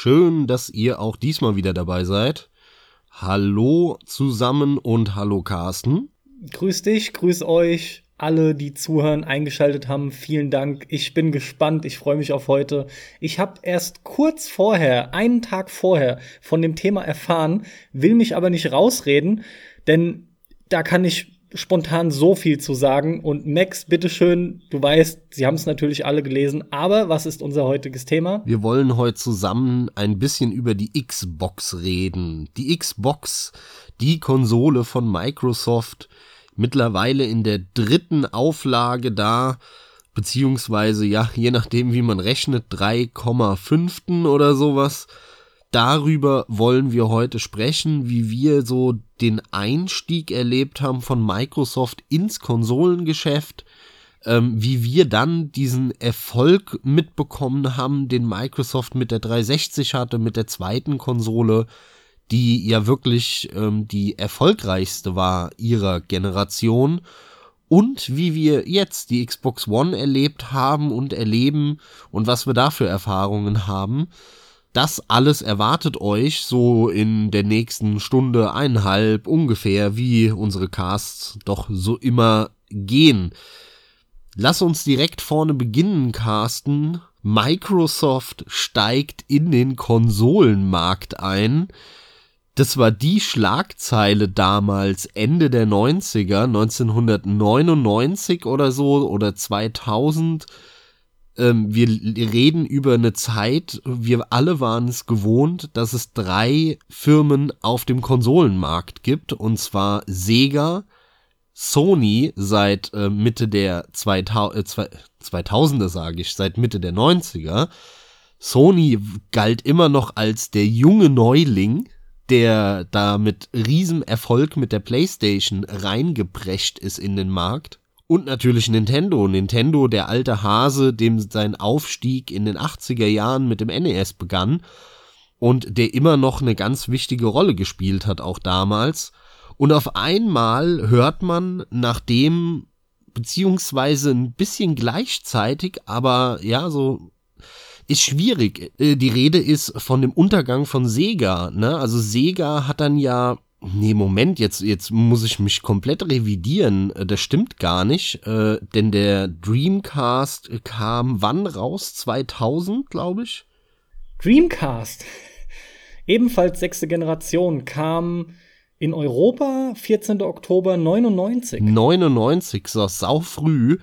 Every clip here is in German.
Schön, dass ihr auch diesmal wieder dabei seid. Hallo zusammen und hallo Carsten. Grüß dich, grüß euch, alle, die zuhören, eingeschaltet haben. Vielen Dank. Ich bin gespannt. Ich freue mich auf heute. Ich habe erst kurz vorher, einen Tag vorher, von dem Thema erfahren, will mich aber nicht rausreden, denn da kann ich spontan so viel zu sagen. Und Max, bitteschön, du weißt, Sie haben es natürlich alle gelesen, aber was ist unser heutiges Thema? Wir wollen heute zusammen ein bisschen über die Xbox reden. Die Xbox, die Konsole von Microsoft, mittlerweile in der dritten Auflage da, beziehungsweise ja, je nachdem wie man rechnet, 3,5 oder sowas darüber wollen wir heute sprechen, wie wir so den Einstieg erlebt haben von Microsoft ins Konsolengeschäft, ähm, wie wir dann diesen Erfolg mitbekommen haben, den Microsoft mit der 360 hatte, mit der zweiten Konsole, die ja wirklich ähm, die erfolgreichste war ihrer Generation. Und wie wir jetzt die Xbox One erlebt haben und erleben und was wir da für Erfahrungen haben das alles erwartet euch so in der nächsten Stunde, eineinhalb ungefähr, wie unsere Casts doch so immer gehen. Lass uns direkt vorne beginnen, Carsten. Microsoft steigt in den Konsolenmarkt ein. Das war die Schlagzeile damals Ende der 90er, 1999 oder so oder 2000 ähm, wir reden über eine Zeit, wir alle waren es gewohnt, dass es drei Firmen auf dem Konsolenmarkt gibt, und zwar Sega, Sony seit äh, Mitte der 2000, äh, 2000er, sage ich, seit Mitte der 90er. Sony galt immer noch als der junge Neuling, der da mit Riesenerfolg mit der PlayStation reingeprescht ist in den Markt. Und natürlich Nintendo. Nintendo, der alte Hase, dem sein Aufstieg in den 80er Jahren mit dem NES begann und der immer noch eine ganz wichtige Rolle gespielt hat, auch damals. Und auf einmal hört man, nachdem, beziehungsweise ein bisschen gleichzeitig, aber ja, so ist schwierig. Äh, die Rede ist von dem Untergang von Sega. Ne? Also Sega hat dann ja Nee, Moment, jetzt, jetzt muss ich mich komplett revidieren. Äh, das stimmt gar nicht, äh, denn der Dreamcast kam wann raus? 2000, glaube ich. Dreamcast, ebenfalls sechste Generation, kam in Europa 14. Oktober 99. 99, so sau früh.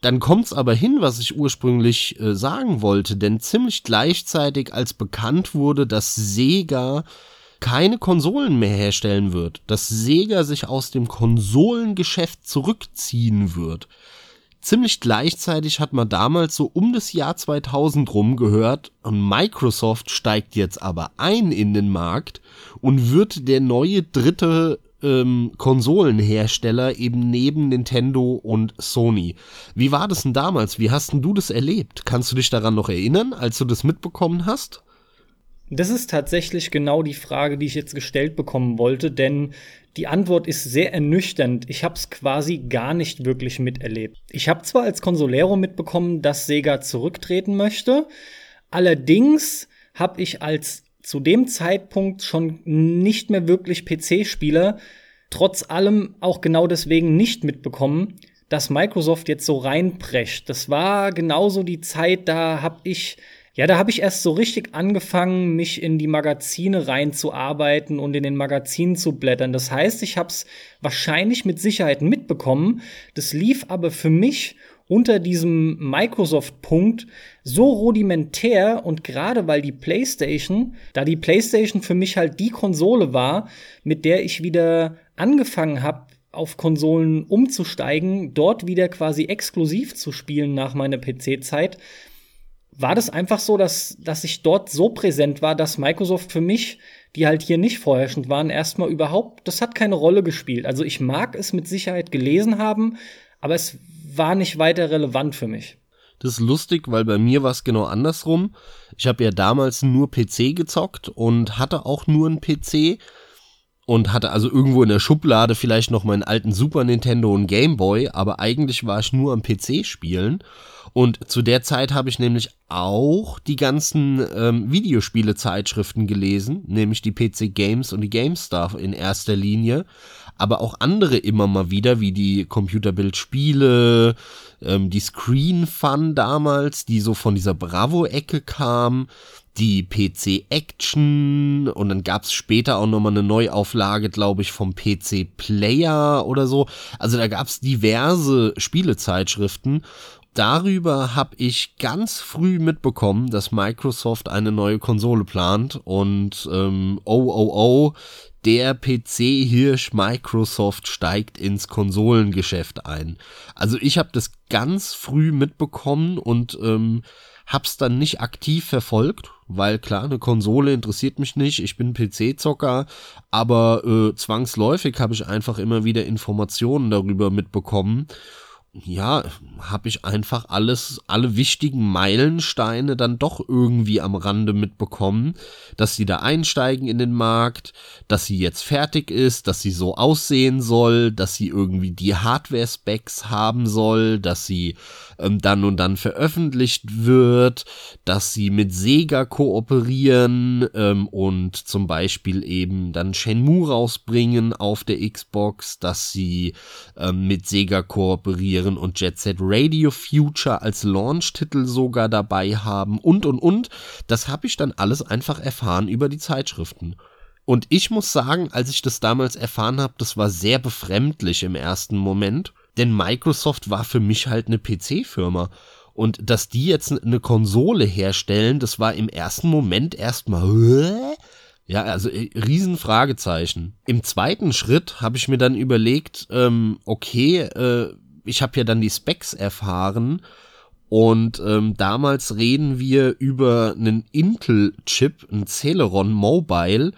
Dann kommt's aber hin, was ich ursprünglich äh, sagen wollte, denn ziemlich gleichzeitig, als bekannt wurde, dass Sega keine Konsolen mehr herstellen wird, dass Sega sich aus dem Konsolengeschäft zurückziehen wird. Ziemlich gleichzeitig hat man damals so um das Jahr 2000 rum gehört, Microsoft steigt jetzt aber ein in den Markt und wird der neue dritte ähm, Konsolenhersteller eben neben Nintendo und Sony. Wie war das denn damals? Wie hast denn du das erlebt? Kannst du dich daran noch erinnern, als du das mitbekommen hast? Das ist tatsächlich genau die Frage, die ich jetzt gestellt bekommen wollte, denn die Antwort ist sehr ernüchternd. Ich habe es quasi gar nicht wirklich miterlebt. Ich habe zwar als Consolero mitbekommen, dass Sega zurücktreten möchte, allerdings habe ich als zu dem Zeitpunkt schon nicht mehr wirklich PC-Spieler trotz allem auch genau deswegen nicht mitbekommen, dass Microsoft jetzt so reinprescht. Das war genauso die Zeit, da habe ich ja, da habe ich erst so richtig angefangen, mich in die Magazine reinzuarbeiten und in den Magazinen zu blättern. Das heißt, ich habe es wahrscheinlich mit Sicherheit mitbekommen. Das lief aber für mich unter diesem Microsoft-Punkt so rudimentär und gerade weil die PlayStation, da die PlayStation für mich halt die Konsole war, mit der ich wieder angefangen habe, auf Konsolen umzusteigen, dort wieder quasi exklusiv zu spielen nach meiner PC-Zeit, war das einfach so, dass, dass ich dort so präsent war, dass Microsoft für mich, die halt hier nicht vorherrschend waren, erstmal überhaupt, das hat keine Rolle gespielt. Also ich mag es mit Sicherheit gelesen haben, aber es war nicht weiter relevant für mich. Das ist lustig, weil bei mir war es genau andersrum. Ich habe ja damals nur PC gezockt und hatte auch nur einen PC und hatte also irgendwo in der Schublade vielleicht noch meinen alten Super Nintendo und Game Boy, aber eigentlich war ich nur am PC spielen Und zu der Zeit habe ich nämlich auch die ganzen ähm, Videospiele-Zeitschriften gelesen, nämlich die PC Games und die GameStar in erster Linie, aber auch andere immer mal wieder, wie die Computerbildspiele, ähm, die Screen Fun damals, die so von dieser Bravo-Ecke kam, die PC Action und dann gab's später auch nochmal eine Neuauflage, glaube ich, vom PC Player oder so. Also da gab's diverse Spielezeitschriften. Darüber habe ich ganz früh mitbekommen, dass Microsoft eine neue Konsole plant und ähm, oh oh oh, der PC-Hirsch Microsoft steigt ins Konsolengeschäft ein. Also ich habe das ganz früh mitbekommen und ähm, hab's dann nicht aktiv verfolgt, weil klar, eine Konsole interessiert mich nicht, ich bin PC-Zocker, aber äh, zwangsläufig habe ich einfach immer wieder Informationen darüber mitbekommen ja, habe ich einfach alles, alle wichtigen Meilensteine dann doch irgendwie am Rande mitbekommen, dass sie da einsteigen in den Markt, dass sie jetzt fertig ist, dass sie so aussehen soll, dass sie irgendwie die Hardware-Specs haben soll, dass sie ähm, dann und dann veröffentlicht wird, dass sie mit Sega kooperieren ähm, und zum Beispiel eben dann Shenmue rausbringen auf der Xbox, dass sie ähm, mit Sega kooperieren Iren und Jet Set Radio Future als Launch-Titel sogar dabei haben und und und. Das habe ich dann alles einfach erfahren über die Zeitschriften. Und ich muss sagen, als ich das damals erfahren habe, das war sehr befremdlich im ersten Moment, denn Microsoft war für mich halt eine PC-Firma. Und dass die jetzt eine Konsole herstellen, das war im ersten Moment erstmal, ja, also äh, Riesenfragezeichen. Im zweiten Schritt habe ich mir dann überlegt, ähm, okay, äh, ich habe ja dann die Specs erfahren und ähm, damals reden wir über einen Intel-Chip, ein Celeron Mobile,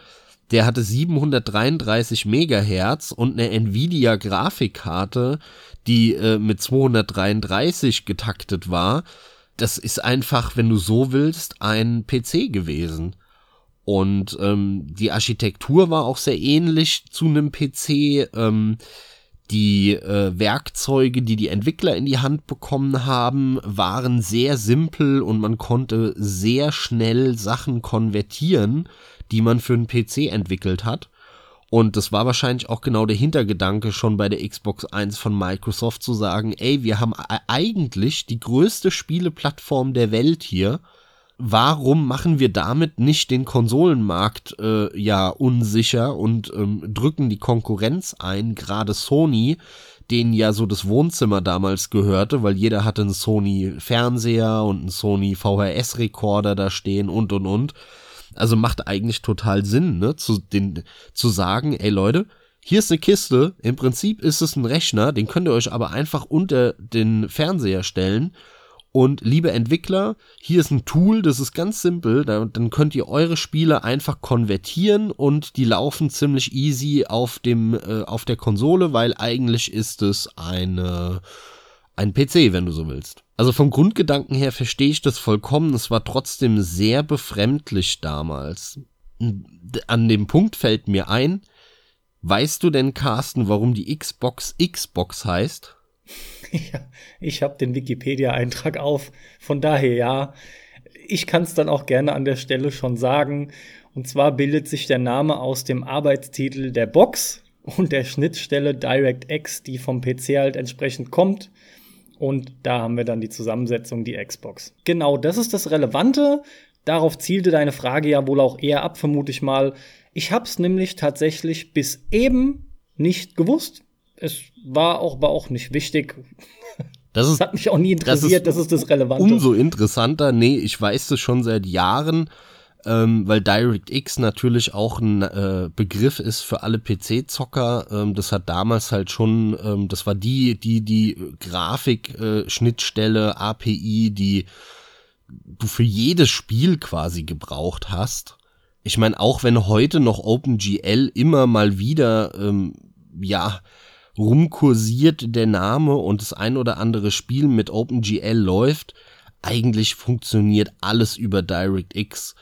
der hatte 733 Megahertz und eine Nvidia Grafikkarte, die äh, mit 233 getaktet war. Das ist einfach, wenn du so willst, ein PC gewesen. Und ähm, die Architektur war auch sehr ähnlich zu einem PC. Ähm, die äh, Werkzeuge, die die Entwickler in die Hand bekommen haben, waren sehr simpel und man konnte sehr schnell Sachen konvertieren, die man für einen PC entwickelt hat. Und das war wahrscheinlich auch genau der Hintergedanke schon bei der Xbox 1 von Microsoft zu sagen, ey, wir haben eigentlich die größte Spieleplattform der Welt hier warum machen wir damit nicht den Konsolenmarkt äh, ja unsicher und ähm, drücken die Konkurrenz ein, gerade Sony, denen ja so das Wohnzimmer damals gehörte, weil jeder hatte einen Sony Fernseher und einen Sony VHS Rekorder da stehen und und und. Also macht eigentlich total Sinn, ne, zu den zu sagen, ey Leute, hier ist eine Kiste, im Prinzip ist es ein Rechner, den könnt ihr euch aber einfach unter den Fernseher stellen und liebe Entwickler, hier ist ein Tool, das ist ganz simpel. dann könnt ihr eure Spiele einfach konvertieren und die laufen ziemlich easy auf dem äh, auf der Konsole, weil eigentlich ist es eine ein PC, wenn du so willst. Also vom Grundgedanken her verstehe ich das vollkommen. Es war trotzdem sehr befremdlich damals. An dem Punkt fällt mir ein, weißt du denn, Carsten, warum die Xbox Xbox heißt? Ich habe den Wikipedia-Eintrag auf. Von daher ja. Ich kann es dann auch gerne an der Stelle schon sagen. Und zwar bildet sich der Name aus dem Arbeitstitel der Box und der Schnittstelle DirectX, die vom PC halt entsprechend kommt. Und da haben wir dann die Zusammensetzung, die Xbox. Genau, das ist das Relevante. Darauf zielte deine Frage ja wohl auch eher ab, vermute ich mal. Ich habe es nämlich tatsächlich bis eben nicht gewusst es war auch, war auch nicht wichtig. Das, ist, das hat mich auch nie interessiert, das ist das, ist das Relevante. Umso interessanter, nee, ich weiß das schon seit Jahren, ähm, weil DirectX natürlich auch ein äh, Begriff ist für alle PC-Zocker. Ähm, das hat damals halt schon, ähm, das war die, die, die Grafik-Schnittstelle, äh, API, die du für jedes Spiel quasi gebraucht hast. Ich meine, auch wenn heute noch OpenGL immer mal wieder, ähm, ja, rumkursiert der Name und das ein oder andere Spiel mit OpenGL läuft, eigentlich funktioniert alles über DirectX.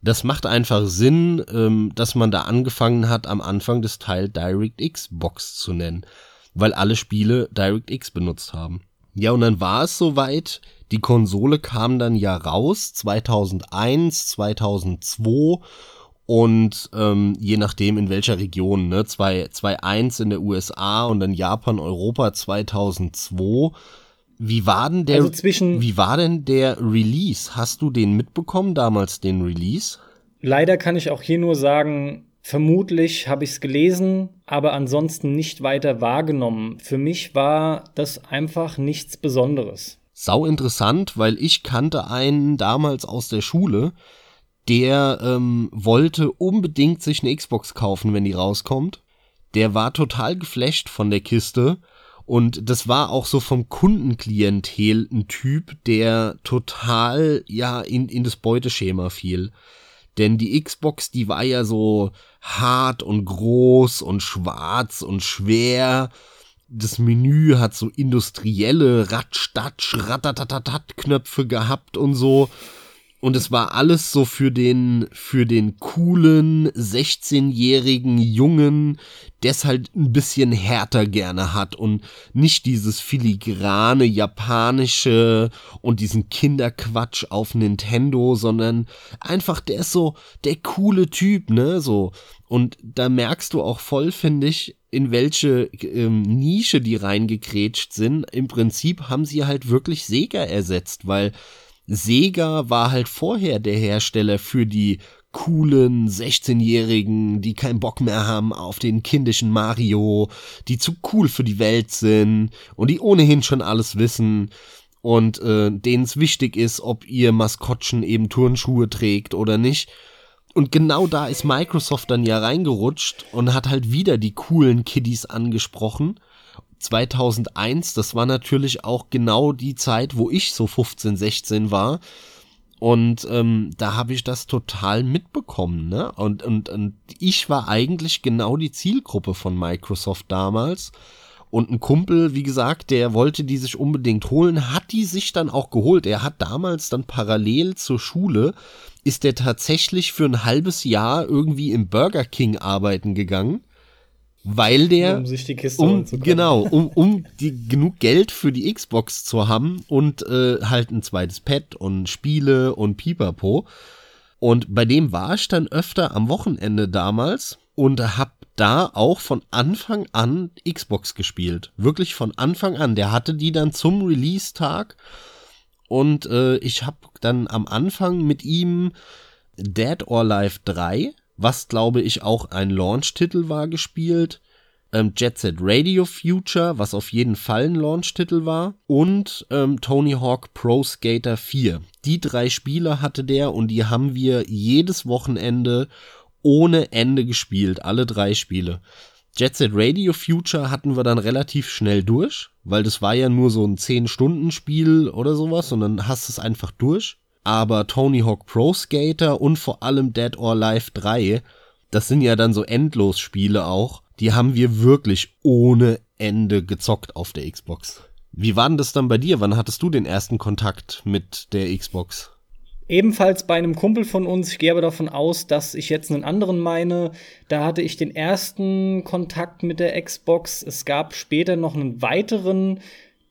Das macht einfach Sinn, ähm, dass man da angefangen hat, am Anfang des Teil DirectX Box zu nennen, weil alle Spiele DirectX benutzt haben. Ja, und dann war es soweit. Die Konsole kam dann ja raus, 2001, 2002 und ähm, je nachdem in welcher Region, ne, 2.1 in der USA und dann Japan, Europa 2002. Wie war denn der, Also zwischen- wie war denn der Release? Hast du den mitbekommen damals, den Release? Leider kann ich auch hier nur sagen, vermutlich habe ich es gelesen, aber ansonsten nicht weiter wahrgenommen. Für mich war das einfach nichts Besonderes. Sau interessant, weil ich kannte einen damals aus der Schule, der ähm, wollte unbedingt sich eine Xbox kaufen, wenn die rauskommt. Der war total geflasht von der Kiste und das war auch so vom Kundenklientel ein Typ, der total ja in, in das Beuteschema fiel. Denn die Xbox, die war ja so hart und groß und schwarz und schwer. Das Menü hat so industrielle Ratstatsch, Ratatatatat Knöpfe gehabt und so. Und es war alles so für den, für den coolen 16-jährigen Jungen, der es halt ein bisschen härter gerne hat und nicht dieses filigrane japanische und diesen Kinderquatsch auf Nintendo, sondern einfach der ist so der coole Typ, ne, so. Und da merkst du auch voll, finde ich, in welche ähm, Nische die reingekrätscht sind. Im Prinzip haben sie halt wirklich Sega ersetzt, weil Sega war halt vorher der Hersteller für die coolen 16-Jährigen, die keinen Bock mehr haben auf den kindischen Mario, die zu cool für die Welt sind und die ohnehin schon alles wissen und äh, denen es wichtig ist, ob ihr Maskottchen eben Turnschuhe trägt oder nicht. Und genau da ist Microsoft dann ja reingerutscht und hat halt wieder die coolen Kiddies angesprochen. 2001, das war natürlich auch genau die Zeit, wo ich so 15, 16 war. Und ähm, da habe ich das total mitbekommen, ne? Und, und, und ich war eigentlich genau die Zielgruppe von Microsoft damals. Und ein Kumpel, wie gesagt, der wollte die sich unbedingt holen, hat die sich dann auch geholt. Er hat damals dann parallel zur Schule, ist der tatsächlich für ein halbes Jahr irgendwie im Burger King arbeiten gegangen, weil der um sich die Kiste um, genau, um, um die, genug Geld für die Xbox zu haben und äh, halt ein zweites Pad und Spiele und Pipapo. Und bei dem war ich dann öfter am Wochenende damals und hab da auch von Anfang an Xbox gespielt. Wirklich von Anfang an. Der hatte die dann zum Release-Tag und äh, ich hab dann am Anfang mit ihm Dead or Alive 3, was glaube ich auch ein Launch-Titel war, gespielt. Ähm, Jet Set Radio Future, was auf jeden Fall ein Launch-Titel war. Und ähm, Tony Hawk Pro Skater 4. Die drei Spiele hatte der und die haben wir jedes Wochenende ohne Ende gespielt. Alle drei Spiele. Jet Set Radio Future hatten wir dann relativ schnell durch, weil das war ja nur so ein 10-Stunden-Spiel oder sowas und dann hast du es einfach durch. Aber Tony Hawk Pro Skater und vor allem Dead or Alive 3, das sind ja dann so Endlos-Spiele auch, die haben wir wirklich ohne Ende gezockt auf der Xbox. Wie war denn das dann bei dir? Wann hattest du den ersten Kontakt mit der Xbox? Ebenfalls bei einem Kumpel von uns, ich gehe aber davon aus, dass ich jetzt einen anderen meine, da hatte ich den ersten Kontakt mit der Xbox. Es gab später noch einen weiteren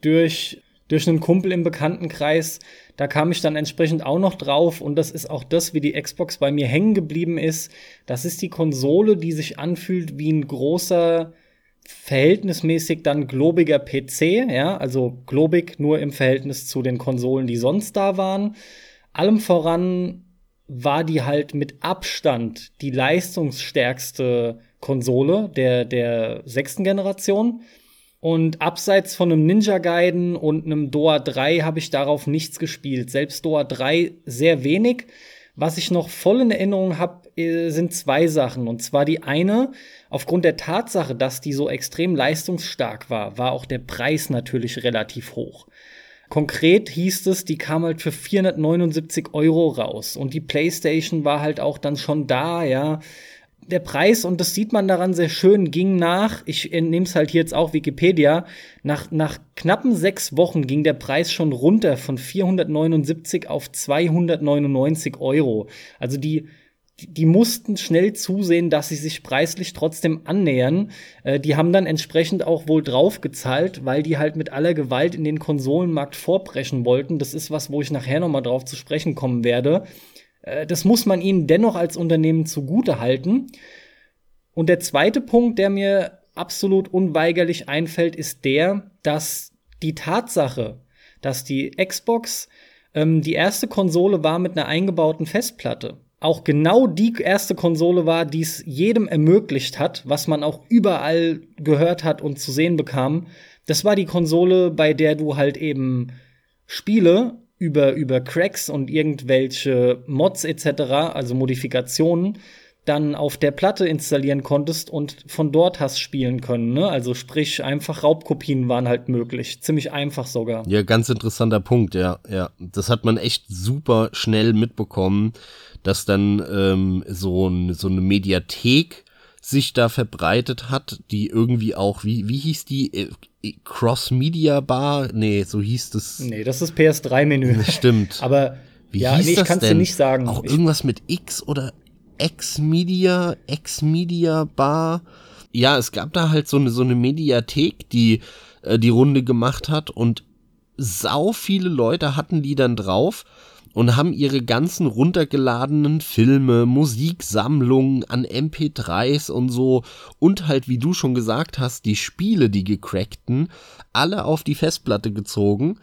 durch, durch einen Kumpel im Bekanntenkreis. Da kam ich dann entsprechend auch noch drauf und das ist auch das, wie die Xbox bei mir hängen geblieben ist. Das ist die Konsole, die sich anfühlt wie ein großer, verhältnismäßig dann globiger PC, ja, also globig nur im Verhältnis zu den Konsolen, die sonst da waren. Allem voran war die halt mit Abstand die leistungsstärkste Konsole der, der sechsten Generation. Und abseits von einem Ninja Gaiden und einem Doa 3 habe ich darauf nichts gespielt. Selbst Doa 3 sehr wenig. Was ich noch voll in Erinnerung habe, sind zwei Sachen. Und zwar die eine, aufgrund der Tatsache, dass die so extrem leistungsstark war, war auch der Preis natürlich relativ hoch. Konkret hieß es, die kam halt für 479 Euro raus. Und die PlayStation war halt auch dann schon da, ja. Der Preis, und das sieht man daran sehr schön, ging nach, ich nehme es halt hier jetzt auch Wikipedia, nach, nach knappen sechs Wochen ging der Preis schon runter von 479 auf 299 Euro. Also die die mussten schnell zusehen, dass sie sich preislich trotzdem annähern. Äh, die haben dann entsprechend auch wohl draufgezahlt, weil die halt mit aller Gewalt in den Konsolenmarkt vorbrechen wollten. Das ist was, wo ich nachher noch mal drauf zu sprechen kommen werde. Äh, das muss man ihnen dennoch als Unternehmen zugute halten. Und der zweite Punkt, der mir absolut unweigerlich einfällt, ist der, dass die Tatsache, dass die Xbox ähm, die erste Konsole war mit einer eingebauten Festplatte, auch genau die erste Konsole war, die es jedem ermöglicht hat, was man auch überall gehört hat und zu sehen bekam. Das war die Konsole, bei der du halt eben Spiele über, über Cracks und irgendwelche Mods etc., also Modifikationen, dann auf der Platte installieren konntest und von dort hast spielen können. Ne? Also sprich, einfach Raubkopien waren halt möglich. Ziemlich einfach sogar. Ja, ganz interessanter Punkt, ja, ja. Das hat man echt super schnell mitbekommen, dass dann ähm, so, ein, so eine Mediathek sich da verbreitet hat, die irgendwie auch, wie, wie hieß die? Äh, Cross Media Bar? Nee, so hieß das. Nee, das ist PS3-Menü. Stimmt. Aber wie ja, hieß nee, ich kann es dir nicht sagen. Auch irgendwas mit X oder X-Media, X-Media Bar. Ja, es gab da halt so eine, so eine Mediathek, die äh, die Runde gemacht hat und sau viele Leute hatten die dann drauf und haben ihre ganzen runtergeladenen Filme, Musiksammlungen an MP3s und so und halt, wie du schon gesagt hast, die Spiele, die gecrackten, alle auf die Festplatte gezogen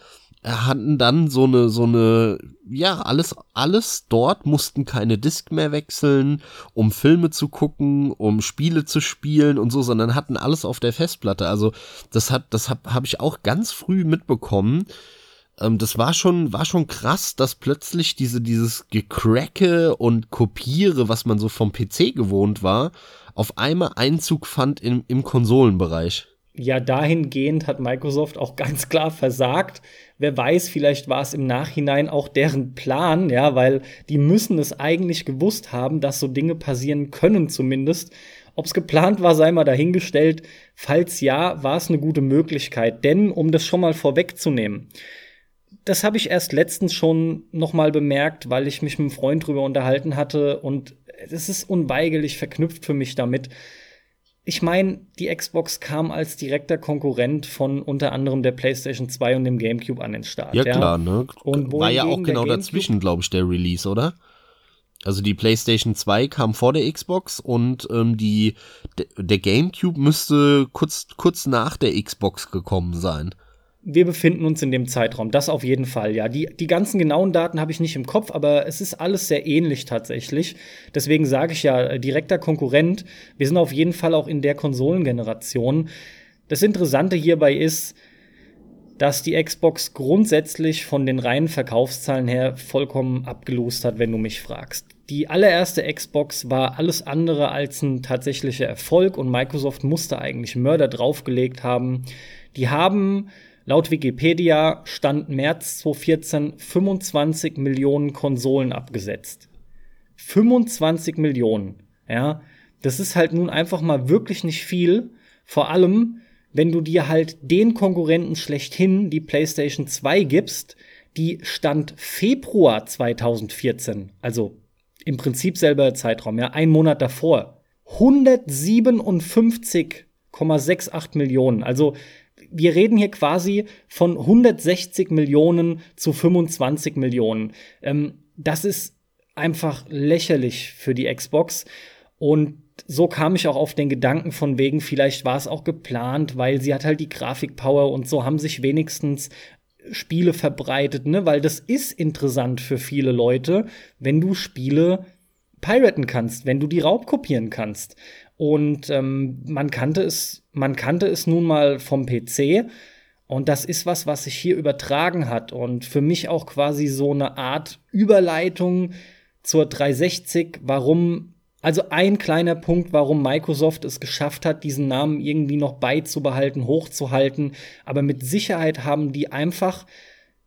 hatten dann so eine, so eine, ja, alles, alles dort, mussten keine Disk mehr wechseln, um Filme zu gucken, um Spiele zu spielen und so, sondern hatten alles auf der Festplatte. Also, das hat, das habe hab ich auch ganz früh mitbekommen. Ähm, das war schon, war schon krass, dass plötzlich diese, dieses Gecracke und Kopiere, was man so vom PC gewohnt war, auf einmal Einzug fand im, im Konsolenbereich ja, dahingehend hat Microsoft auch ganz klar versagt. Wer weiß, vielleicht war es im Nachhinein auch deren Plan, ja, weil die müssen es eigentlich gewusst haben, dass so Dinge passieren können zumindest. Ob es geplant war, sei mal dahingestellt. Falls ja, war es eine gute Möglichkeit. Denn, um das schon mal vorwegzunehmen, das habe ich erst letztens schon noch mal bemerkt, weil ich mich mit einem Freund drüber unterhalten hatte und es ist unweigerlich verknüpft für mich damit ich meine, die Xbox kam als direkter Konkurrent von unter anderem der PlayStation 2 und dem GameCube an den Start. Ja, klar, ne? Und War ja auch genau dazwischen, glaube ich, der Release, oder? Also die PlayStation 2 kam vor der Xbox und ähm, die der GameCube müsste kurz kurz nach der Xbox gekommen sein wir befinden uns in dem Zeitraum. Das auf jeden Fall, ja. Die, die ganzen genauen Daten habe ich nicht im Kopf, aber es ist alles sehr ähnlich tatsächlich. Deswegen sage ich ja, äh, direkter Konkurrent. Wir sind auf jeden Fall auch in der Konsolengeneration. Das Interessante hierbei ist, dass die Xbox grundsätzlich von den reinen Verkaufszahlen her vollkommen abgelost hat, wenn du mich fragst. Die allererste Xbox war alles andere als ein tatsächlicher Erfolg und Microsoft musste eigentlich Mörder draufgelegt haben. Die haben Laut Wikipedia stand März 2014 25 Millionen Konsolen abgesetzt. 25 Millionen, ja. Das ist halt nun einfach mal wirklich nicht viel. Vor allem, wenn du dir halt den Konkurrenten schlechthin, die PlayStation 2 gibst, die stand Februar 2014, also im Prinzip selber Zeitraum, ja, ein Monat davor. 157,68 Millionen. Also wir reden hier quasi von 160 Millionen zu 25 Millionen. Ähm, das ist einfach lächerlich für die Xbox. Und so kam ich auch auf den Gedanken von wegen, vielleicht war es auch geplant, weil sie hat halt die Grafikpower und so haben sich wenigstens Spiele verbreitet, ne? Weil das ist interessant für viele Leute, wenn du Spiele piraten kannst, wenn du die raubkopieren kannst. Und ähm, man kannte es, man kannte es nun mal vom PC. Und das ist was, was sich hier übertragen hat. Und für mich auch quasi so eine Art Überleitung zur 360, warum, also ein kleiner Punkt, warum Microsoft es geschafft hat, diesen Namen irgendwie noch beizubehalten, hochzuhalten. Aber mit Sicherheit haben die einfach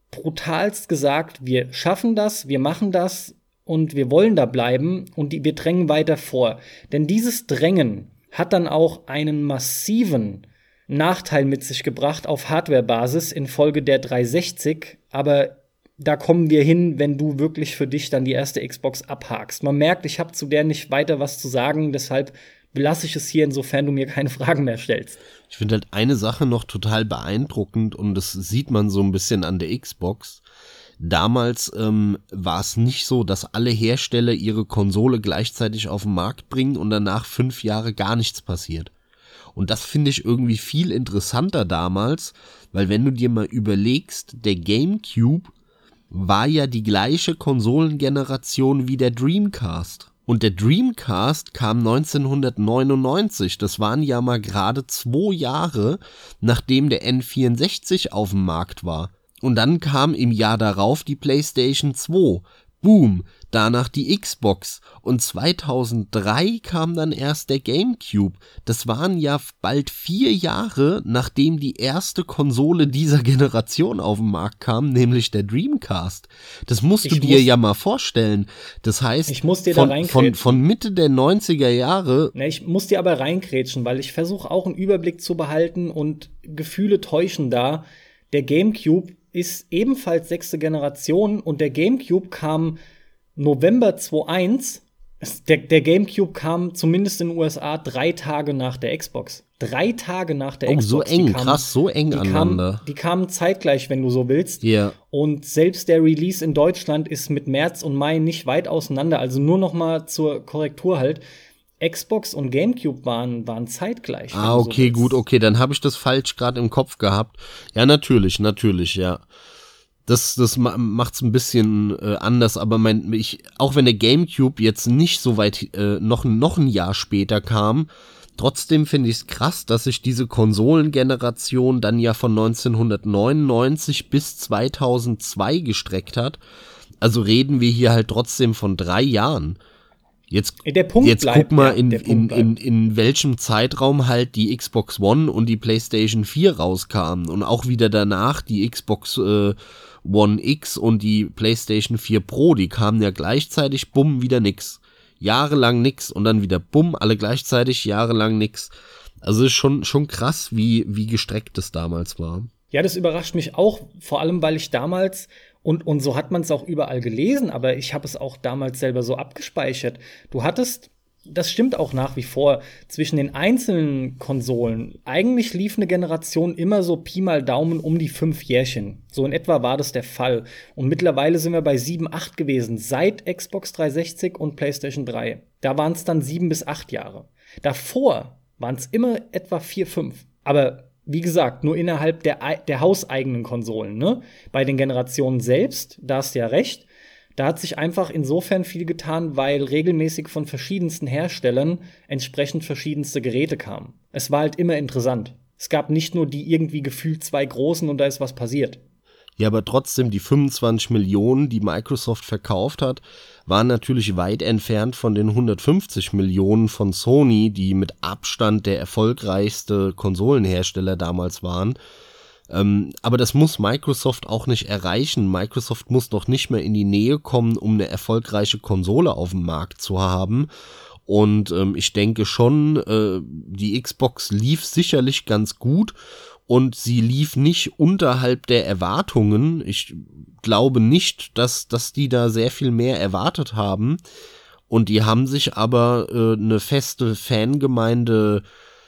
brutalst gesagt, wir schaffen das, wir machen das, und wir wollen da bleiben und die, wir drängen weiter vor. Denn dieses Drängen hat dann auch einen massiven Nachteil mit sich gebracht auf Hardware-Basis infolge der 360, aber da kommen wir hin, wenn du wirklich für dich dann die erste Xbox abhakst. Man merkt, ich habe zu der nicht weiter was zu sagen, deshalb belasse ich es hier, insofern du mir keine Fragen mehr stellst. Ich finde halt eine Sache noch total beeindruckend und das sieht man so ein bisschen an der Xbox. Damals ähm, war es nicht so, dass alle Hersteller ihre Konsole gleichzeitig auf den Markt bringen und danach fünf Jahre gar nichts passiert. Und das finde ich irgendwie viel interessanter damals, weil wenn du dir mal überlegst, der GameCube war ja die gleiche Konsolengeneration wie der Dreamcast. Und der Dreamcast kam 1999. Das waren ja mal gerade zwei Jahre, nachdem der N64 auf dem Markt war. Und dann kam im Jahr darauf die PlayStation 2. Boom, danach die Xbox und 2003 kam dann erst der GameCube. Das waren ja bald vier Jahre, nachdem die erste Konsole dieser Generation auf den Markt kam, nämlich der Dreamcast. Das musst ich du dir ja mal vorstellen. Das heißt, ich muss dir von, da von, von Mitte der 90er Jahre. Na, ich muss dir aber reinkrätschen, weil ich versuche auch einen Überblick zu behalten und Gefühle täuschen da. Der GameCube ist ebenfalls sechste Generation und der GameCube kam November 2001. Der, der GameCube kam zumindest in den USA drei Tage nach der Xbox. Drei Tage nach der oh, Xbox. so eng, kamen, krass, so eng die aneinander. Kamen, die kamen zeitgleich, wenn du so willst. Ja. Yeah. Und selbst der Release in Deutschland ist mit März und Mai nicht weit auseinander. Also nur noch mal zur Korrektur halt. Xbox und GameCube waren, waren zeitgleich. Ah, okay, so gut, okay, dann habe ich das falsch gerade im Kopf gehabt. Ja, natürlich, natürlich, ja. Das, das macht's ein bisschen äh, anders, aber mein, ich, auch wenn der GameCube jetzt nicht so weit äh, noch, noch ein Jahr später kam, trotzdem finde ich es krass, dass sich diese Konsolengeneration dann ja von 1999 bis 2002 gestreckt hat. Also reden wir hier halt trotzdem von drei Jahren. Jetzt, der Punkt jetzt bleibt, guck mal, in, in, in, in welchem Zeitraum halt die Xbox One und die PlayStation 4 rauskamen und auch wieder danach die Xbox äh, One X und die PlayStation 4 Pro, die kamen ja gleichzeitig, bumm, wieder nix. Jahrelang nix und dann wieder bumm, alle gleichzeitig, jahrelang nix. Also ist schon, schon krass, wie, wie gestreckt es damals war. Ja, das überrascht mich auch, vor allem weil ich damals und, und so hat man es auch überall gelesen, aber ich habe es auch damals selber so abgespeichert. Du hattest, das stimmt auch nach wie vor, zwischen den einzelnen Konsolen, eigentlich lief eine Generation immer so Pi mal Daumen um die fünf Jährchen. So in etwa war das der Fall. Und mittlerweile sind wir bei sieben, acht gewesen, seit Xbox 360 und PlayStation 3. Da waren es dann sieben bis acht Jahre. Davor waren es immer etwa vier, fünf. Aber wie gesagt, nur innerhalb der, der hauseigenen Konsolen. Ne? Bei den Generationen selbst, da hast du ja recht, da hat sich einfach insofern viel getan, weil regelmäßig von verschiedensten Herstellern entsprechend verschiedenste Geräte kamen. Es war halt immer interessant. Es gab nicht nur die irgendwie gefühlt zwei großen und da ist was passiert. Ja, aber trotzdem die 25 Millionen, die Microsoft verkauft hat, waren natürlich weit entfernt von den 150 Millionen von Sony, die mit Abstand der erfolgreichste Konsolenhersteller damals waren. Ähm, aber das muss Microsoft auch nicht erreichen. Microsoft muss doch nicht mehr in die Nähe kommen, um eine erfolgreiche Konsole auf dem Markt zu haben. Und ähm, ich denke schon, äh, die Xbox lief sicherlich ganz gut und sie lief nicht unterhalb der Erwartungen. Ich glaube nicht, dass, dass die da sehr viel mehr erwartet haben. Und die haben sich aber äh, eine feste Fangemeinde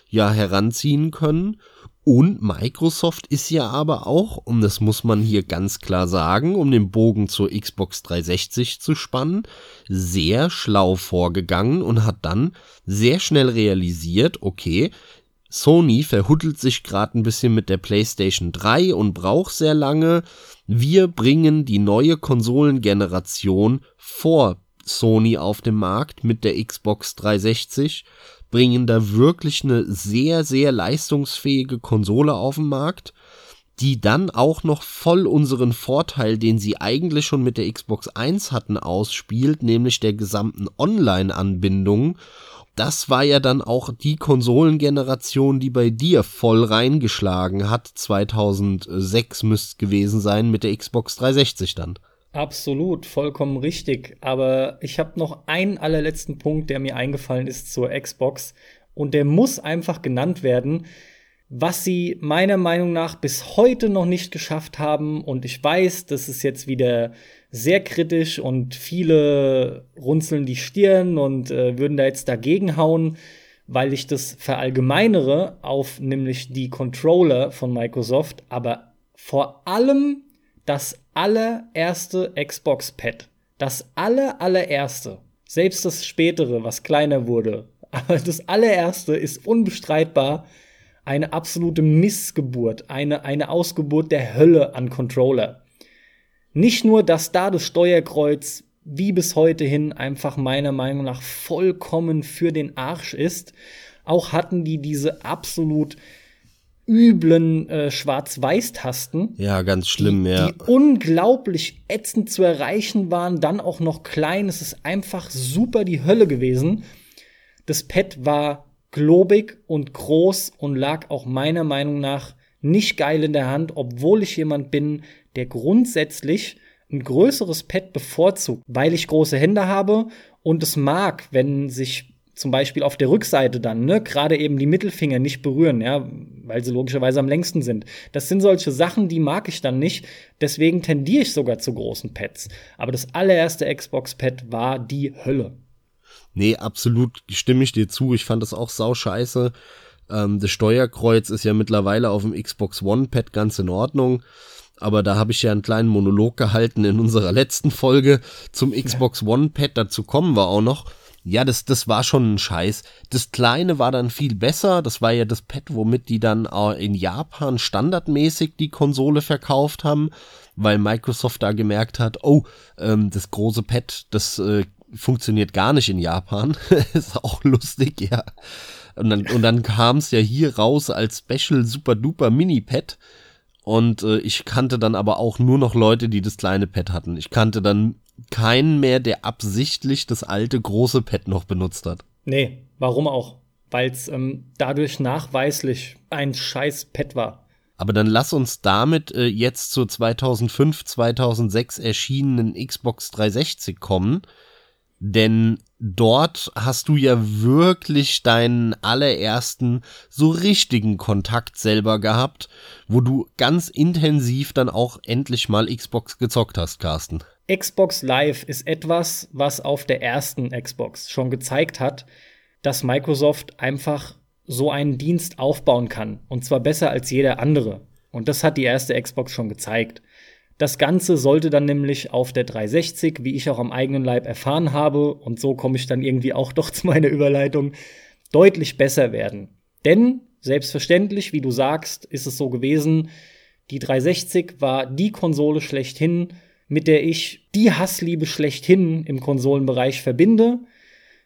ja heranziehen können. Und Microsoft ist ja aber auch, und das muss man hier ganz klar sagen, um den Bogen zur Xbox 360 zu spannen, sehr schlau vorgegangen und hat dann sehr schnell realisiert, okay, Sony verhuddelt sich gerade ein bisschen mit der PlayStation 3 und braucht sehr lange. Wir bringen die neue Konsolengeneration vor Sony auf den Markt mit der Xbox 360, bringen da wirklich eine sehr, sehr leistungsfähige Konsole auf den Markt, die dann auch noch voll unseren Vorteil, den sie eigentlich schon mit der Xbox 1 hatten, ausspielt, nämlich der gesamten Online-Anbindung das war ja dann auch die Konsolengeneration, die bei dir voll reingeschlagen hat. 2006 müsste gewesen sein mit der Xbox 360 dann. Absolut, vollkommen richtig. Aber ich habe noch einen allerletzten Punkt, der mir eingefallen ist zur Xbox. Und der muss einfach genannt werden. was sie meiner Meinung nach bis heute noch nicht geschafft haben. Und ich weiß, das ist jetzt wieder sehr kritisch und viele runzeln die Stirn und äh, würden da jetzt dagegen hauen, weil ich das verallgemeinere auf nämlich die Controller von Microsoft, aber vor allem das allererste Xbox-Pad. Das aller, allererste. Selbst das spätere, was kleiner wurde. Aber das allererste ist unbestreitbar eine absolute Missgeburt, eine, eine Ausgeburt der Hölle an Controller. Nicht nur, dass da das Steuerkreuz wie bis heute hin einfach meiner Meinung nach vollkommen für den Arsch ist, auch hatten die diese absolut üblen äh, Schwarz-Weiß-Tasten. Ja, ganz schlimm, die, ja. Die unglaublich ätzend zu erreichen waren, dann auch noch klein. Es ist einfach super die Hölle gewesen. Das Pad war globig und groß und lag auch meiner Meinung nach nicht geil in der Hand, obwohl ich jemand bin, der grundsätzlich ein größeres Pad bevorzugt, weil ich große Hände habe und es mag, wenn sich zum Beispiel auf der Rückseite dann, ne, gerade eben die Mittelfinger nicht berühren, ja, weil sie logischerweise am längsten sind. Das sind solche Sachen, die mag ich dann nicht. Deswegen tendiere ich sogar zu großen Pads. Aber das allererste Xbox-Pad war die Hölle. Nee, absolut stimme ich dir zu. Ich fand das auch sau scheiße. Ähm, das Steuerkreuz ist ja mittlerweile auf dem Xbox One-Pad ganz in Ordnung aber da habe ich ja einen kleinen Monolog gehalten in unserer letzten Folge zum Xbox One Pad, dazu kommen wir auch noch. Ja, das, das war schon ein Scheiß. Das kleine war dann viel besser. Das war ja das Pad, womit die dann in Japan standardmäßig die Konsole verkauft haben, weil Microsoft da gemerkt hat, oh, ähm, das große Pad, das äh, funktioniert gar nicht in Japan. ist auch lustig, ja. Und dann, und dann kam es ja hier raus als Special Super Duper Mini Pad. Und äh, ich kannte dann aber auch nur noch Leute, die das kleine Pad hatten. Ich kannte dann keinen mehr, der absichtlich das alte große Pad noch benutzt hat. Nee, warum auch? Weil es ähm, dadurch nachweislich ein scheiß Pad war. Aber dann lass uns damit äh, jetzt zur 2005, 2006 erschienenen Xbox 360 kommen. Denn dort hast du ja wirklich deinen allerersten so richtigen Kontakt selber gehabt, wo du ganz intensiv dann auch endlich mal Xbox gezockt hast, Carsten. Xbox Live ist etwas, was auf der ersten Xbox schon gezeigt hat, dass Microsoft einfach so einen Dienst aufbauen kann. Und zwar besser als jeder andere. Und das hat die erste Xbox schon gezeigt. Das Ganze sollte dann nämlich auf der 360, wie ich auch am eigenen Leib erfahren habe, und so komme ich dann irgendwie auch doch zu meiner Überleitung, deutlich besser werden. Denn selbstverständlich, wie du sagst, ist es so gewesen, die 360 war die Konsole schlechthin, mit der ich die Hassliebe schlechthin im Konsolenbereich verbinde.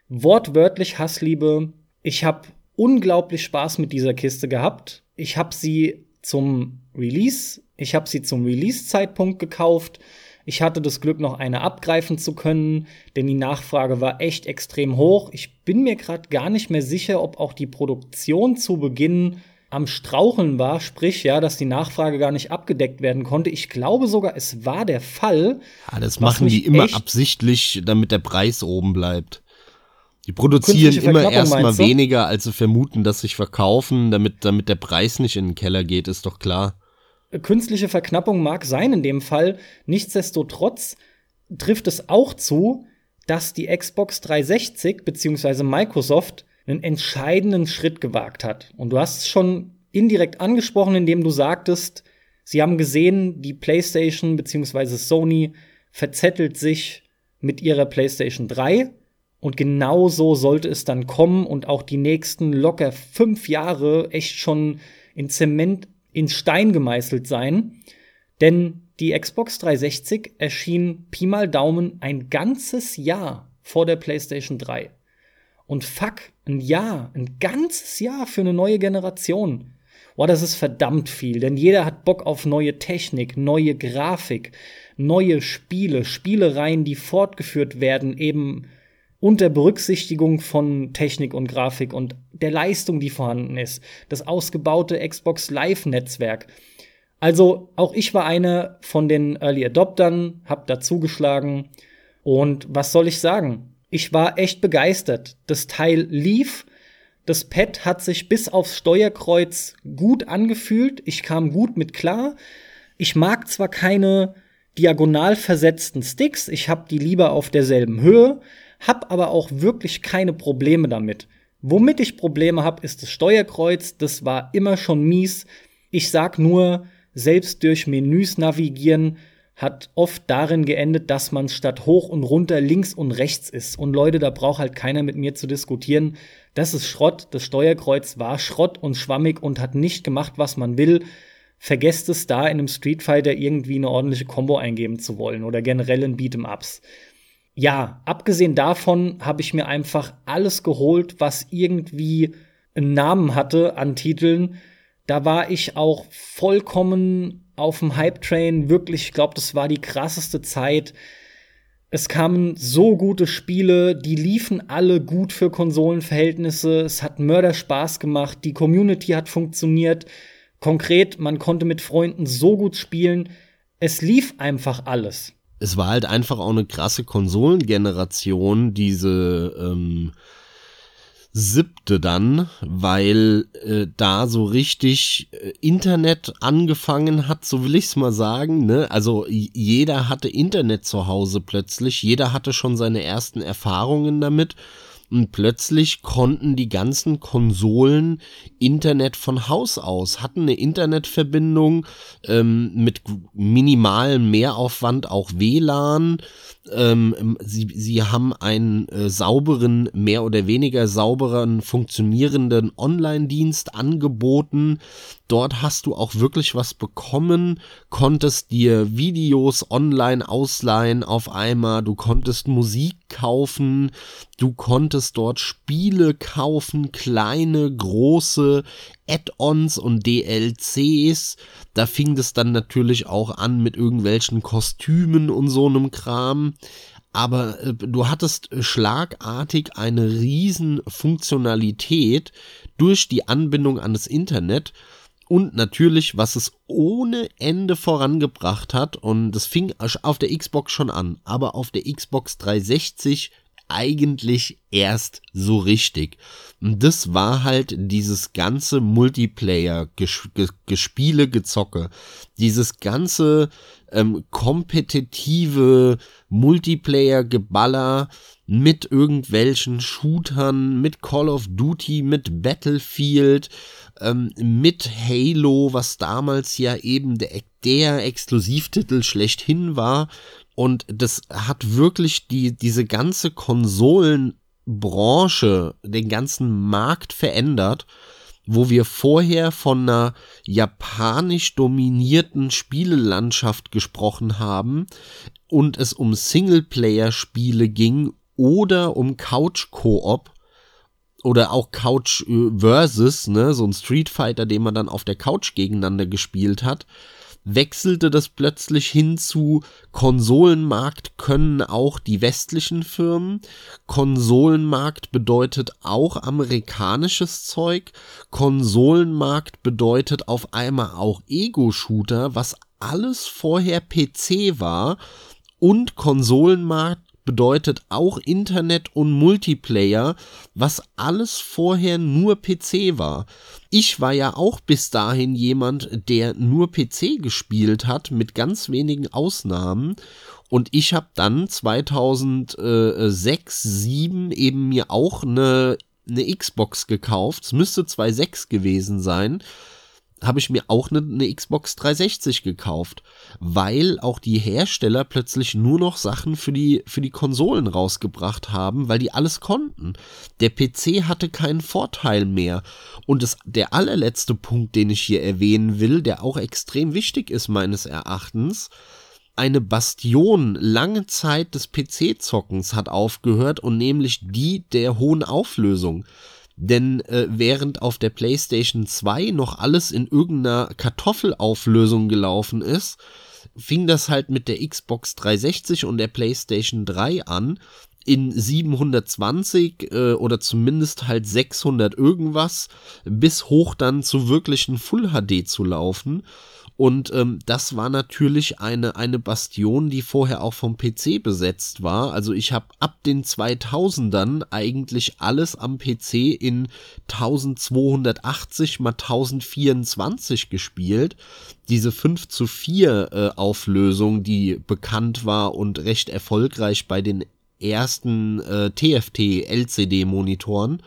Wortwörtlich Hassliebe. Ich habe unglaublich Spaß mit dieser Kiste gehabt. Ich habe sie zum Release. Ich habe sie zum Release-Zeitpunkt gekauft. Ich hatte das Glück, noch eine abgreifen zu können, denn die Nachfrage war echt extrem hoch. Ich bin mir gerade gar nicht mehr sicher, ob auch die Produktion zu Beginn am Straucheln war, sprich ja, dass die Nachfrage gar nicht abgedeckt werden konnte. Ich glaube sogar, es war der Fall. Ja, das machen die immer absichtlich, damit der Preis oben bleibt. Die produzieren immer erstmal weniger, als sie vermuten, dass sich verkaufen, damit, damit der Preis nicht in den Keller geht, ist doch klar. Künstliche Verknappung mag sein in dem Fall. Nichtsdestotrotz trifft es auch zu, dass die Xbox 360 bzw. Microsoft einen entscheidenden Schritt gewagt hat. Und du hast es schon indirekt angesprochen, indem du sagtest, sie haben gesehen, die PlayStation bzw. Sony verzettelt sich mit ihrer PlayStation 3 und genau so sollte es dann kommen und auch die nächsten locker fünf Jahre echt schon in Zement, in Stein gemeißelt sein. Denn die Xbox 360 erschien Pi mal Daumen ein ganzes Jahr vor der PlayStation 3. Und fuck, ein Jahr, ein ganzes Jahr für eine neue Generation. Boah, das ist verdammt viel, denn jeder hat Bock auf neue Technik, neue Grafik, neue Spiele, Spielereien, die fortgeführt werden, eben unter Berücksichtigung von Technik und Grafik und der Leistung, die vorhanden ist, das ausgebaute Xbox Live-Netzwerk. Also auch ich war einer von den Early Adoptern, hab dazugeschlagen und was soll ich sagen? Ich war echt begeistert. Das Teil lief, Das Pad hat sich bis aufs Steuerkreuz gut angefühlt. Ich kam gut mit klar. Ich mag zwar keine diagonal versetzten Sticks, ich habe die lieber auf derselben Höhe, habe aber auch wirklich keine Probleme damit. Womit ich Probleme habe, ist das Steuerkreuz. Das war immer schon mies. Ich sag nur, selbst durch Menüs navigieren hat oft darin geendet, dass man statt hoch und runter links und rechts ist. Und Leute, da braucht halt keiner mit mir zu diskutieren. Das ist Schrott. Das Steuerkreuz war Schrott und schwammig und hat nicht gemacht, was man will. Vergesst es da in einem Street Fighter irgendwie eine ordentliche Combo eingeben zu wollen oder generell in Beat'em Ups. Ja, abgesehen davon habe ich mir einfach alles geholt, was irgendwie einen Namen hatte an Titeln. Da war ich auch vollkommen auf dem Hype-Train. Wirklich, ich glaube, das war die krasseste Zeit. Es kamen so gute Spiele, die liefen alle gut für Konsolenverhältnisse. Es hat Mörder Spaß gemacht, die Community hat funktioniert. Konkret, man konnte mit Freunden so gut spielen. Es lief einfach alles. Es war halt einfach auch eine krasse Konsolengeneration, diese ähm, siebte dann, weil äh, da so richtig äh, Internet angefangen hat, so will ich's mal sagen. Ne? Also jeder hatte Internet zu Hause plötzlich, jeder hatte schon seine ersten Erfahrungen damit und plötzlich konnten die ganzen Konsolen Internet von Haus aus, hatten eine Internetverbindung ähm, mit minimalem Mehraufwand, auch WLAN. Ähm, sie, sie haben einen äh, sauberen, mehr oder weniger sauberen, funktionierenden Online-Dienst angeboten. Dort hast du auch wirklich was bekommen, konntest dir Videos online ausleihen auf einmal, du konntest Musik kaufen, du konntest dort Spiele kaufen, kleine, große, Add-ons und DLCs. Da fing das dann natürlich auch an mit irgendwelchen Kostümen und so einem Kram. Aber äh, du hattest schlagartig eine riesen Funktionalität durch die Anbindung an das Internet und natürlich, was es ohne Ende vorangebracht hat, und das fing auf der Xbox schon an, aber auf der Xbox 360 eigentlich erst so richtig. Und das war halt dieses ganze Multiplayer-Gespiele, Gezocke. Dieses ganze ähm, kompetitive Multiplayer-Geballer mit irgendwelchen Shootern, mit Call of Duty, mit Battlefield, ähm, mit Halo, was damals ja eben der, der Exklusivtitel schlechthin war, und das hat wirklich die, diese ganze Konsolenbranche, den ganzen Markt verändert, wo wir vorher von einer japanisch dominierten Spielelandschaft gesprochen haben und es um Singleplayer-Spiele ging oder um Couch-Koop oder auch Couch äh, Versus, ne, so ein Street Fighter, den man dann auf der Couch gegeneinander gespielt hat wechselte das plötzlich hin zu Konsolenmarkt können auch die westlichen Firmen. Konsolenmarkt bedeutet auch amerikanisches Zeug. Konsolenmarkt bedeutet auf einmal auch Ego-Shooter, was alles vorher PC war. Und Konsolenmarkt bedeutet auch Internet und Multiplayer, was alles vorher nur PC war. Ich war ja auch bis dahin jemand, der nur PC gespielt hat, mit ganz wenigen Ausnahmen. Und ich habe dann 2006, 2007 eben mir auch eine, eine Xbox gekauft. Es müsste 2006 gewesen sein habe ich mir auch eine, eine, Xbox 360 gekauft, weil auch die Hersteller plötzlich nur noch Sachen für die, für die Konsolen rausgebracht haben, weil die alles konnten. Der PC hatte keinen Vorteil mehr. Und das, der allerletzte Punkt, den ich hier erwähnen will, der auch extrem wichtig ist meines Erachtens, eine Bastion lange Zeit des PC-Zockens hat aufgehört und nämlich die der hohen Auflösung. Denn äh, während auf der PlayStation 2 noch alles in irgendeiner Kartoffelauflösung gelaufen ist, fing das halt mit der Xbox 360 und der PlayStation 3 an, in 720 äh, oder zumindest halt 600 irgendwas bis hoch dann zu wirklichen Full HD zu laufen. Und ähm, das war natürlich eine, eine Bastion, die vorher auch vom PC besetzt war. Also ich habe ab den 2000ern eigentlich alles am PC in 1280 mal 1024 gespielt. Diese 5 zu 4 äh, Auflösung, die bekannt war und recht erfolgreich bei den ersten äh, TFT LCD Monitoren.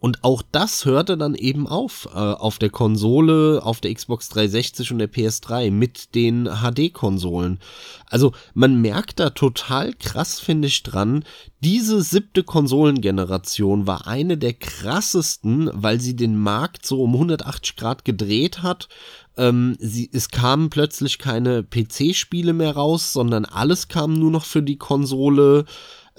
Und auch das hörte dann eben auf äh, auf der Konsole, auf der Xbox 360 und der PS3 mit den HD-Konsolen. Also man merkt da total krass, finde ich, dran, diese siebte Konsolengeneration war eine der krassesten, weil sie den Markt so um 180 Grad gedreht hat. Ähm, sie, es kamen plötzlich keine PC-Spiele mehr raus, sondern alles kam nur noch für die Konsole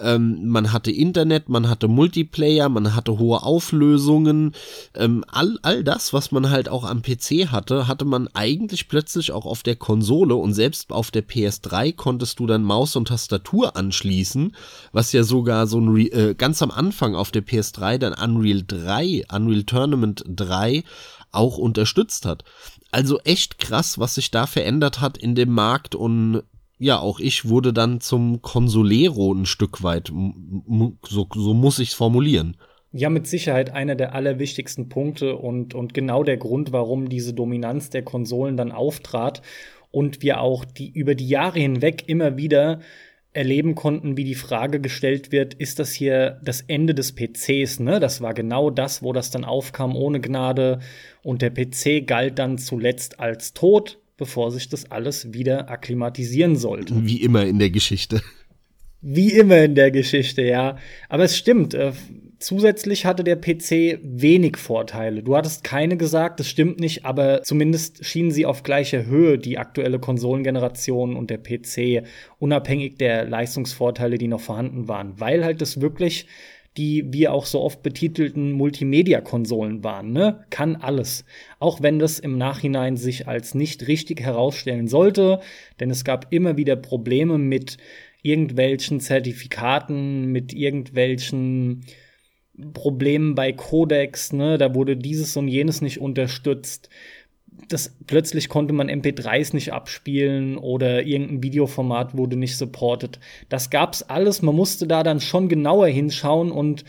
ähm, man hatte Internet, man hatte Multiplayer, man hatte hohe Auflösungen, ähm, all, all das, was man halt auch am PC hatte, hatte man eigentlich plötzlich auch auf der Konsole und selbst auf der PS3 konntest du dann Maus und Tastatur anschließen, was ja sogar so ein Re äh, ganz am Anfang auf der PS3 dann Unreal 3, Unreal Tournament 3 auch unterstützt hat. Also echt krass, was sich da verändert hat in dem Markt und ja, auch ich wurde dann zum Consolero ein Stück weit. So, so muss ich es formulieren. Ja, mit Sicherheit einer der allerwichtigsten Punkte und, und genau der Grund, warum diese Dominanz der Konsolen dann auftrat und wir auch die über die Jahre hinweg immer wieder erleben konnten, wie die Frage gestellt wird, ist das hier das Ende des PCs, ne? Das war genau das, wo das dann aufkam ohne Gnade und der PC galt dann zuletzt als tot bevor sich das alles wieder akklimatisieren sollte. Wie immer in der Geschichte. Wie immer in der Geschichte, ja. Aber es stimmt. Äh, zusätzlich hatte der PC wenig Vorteile. Du hattest keine gesagt, das stimmt nicht, aber zumindest schienen sie auf gleicher Höhe, die aktuelle Konsolengeneration und der PC, unabhängig der Leistungsvorteile, die noch vorhanden waren, weil halt das wirklich die wir auch so oft betitelten Multimedia-Konsolen waren. Ne? Kann alles. Auch wenn das im Nachhinein sich als nicht richtig herausstellen sollte, denn es gab immer wieder Probleme mit irgendwelchen Zertifikaten, mit irgendwelchen Problemen bei Codex, ne? da wurde dieses und jenes nicht unterstützt das plötzlich konnte man MP3s nicht abspielen oder irgendein Videoformat wurde nicht supported. Das gab's alles. Man musste da dann schon genauer hinschauen und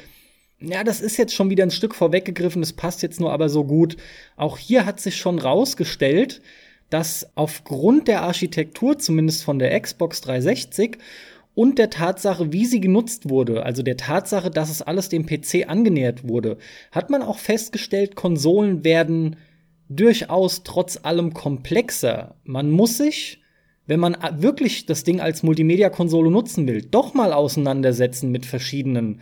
ja, das ist jetzt schon wieder ein Stück vorweggegriffen. Das passt jetzt nur aber so gut. Auch hier hat sich schon rausgestellt, dass aufgrund der Architektur, zumindest von der Xbox 360, und der Tatsache, wie sie genutzt wurde, also der Tatsache, dass es alles dem PC angenähert wurde, hat man auch festgestellt, Konsolen werden durchaus trotz allem komplexer. Man muss sich, wenn man wirklich das Ding als Multimedia-Konsole nutzen will, doch mal auseinandersetzen mit verschiedenen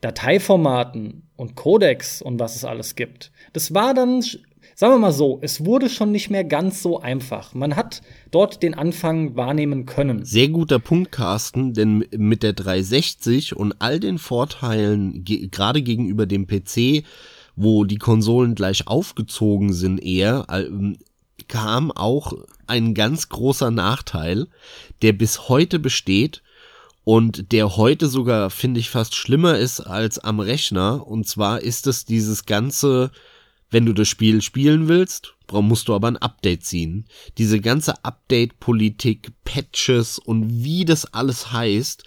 Dateiformaten und Codecs und was es alles gibt. Das war dann, sagen wir mal so, es wurde schon nicht mehr ganz so einfach. Man hat dort den Anfang wahrnehmen können. Sehr guter Punkt, Carsten, denn mit der 360 und all den Vorteilen, gerade gegenüber dem PC, wo die Konsolen gleich aufgezogen sind eher, ähm, kam auch ein ganz großer Nachteil, der bis heute besteht und der heute sogar, finde ich, fast schlimmer ist als am Rechner. Und zwar ist es dieses ganze, wenn du das Spiel spielen willst, musst du aber ein Update ziehen. Diese ganze Update-Politik, Patches und wie das alles heißt,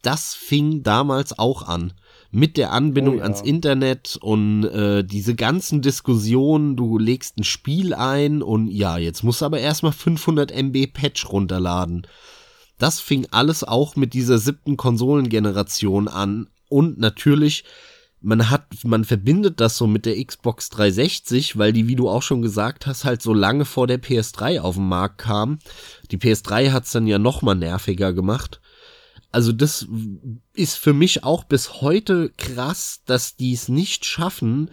das fing damals auch an mit der Anbindung oh, ja. ans Internet und äh, diese ganzen Diskussionen, du legst ein Spiel ein und ja, jetzt musst du aber erstmal 500 MB Patch runterladen. Das fing alles auch mit dieser siebten Konsolengeneration an und natürlich man hat, man verbindet das so mit der Xbox 360, weil die, wie du auch schon gesagt hast, halt so lange vor der PS3 auf den Markt kam. Die PS3 hat's dann ja noch mal nerviger gemacht also das ist für mich auch bis heute krass, dass die es nicht schaffen,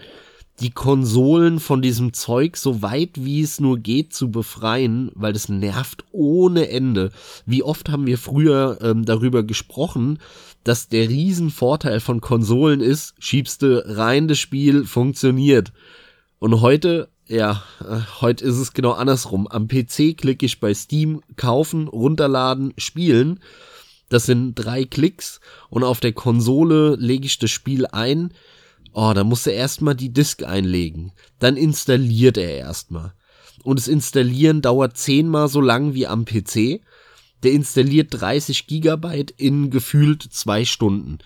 die Konsolen von diesem Zeug so weit wie es nur geht zu befreien, weil das nervt ohne Ende. Wie oft haben wir früher ähm, darüber gesprochen, dass der Riesenvorteil von Konsolen ist, schiebst du rein das Spiel, funktioniert. Und heute, ja, äh, heute ist es genau andersrum. Am PC klicke ich bei Steam kaufen, runterladen, spielen das sind drei Klicks und auf der Konsole lege ich das Spiel ein. Oh, da muss er erstmal die Disk einlegen. Dann installiert er erstmal. und das Installieren dauert zehnmal so lang wie am PC. Der installiert 30 Gigabyte in gefühlt zwei Stunden.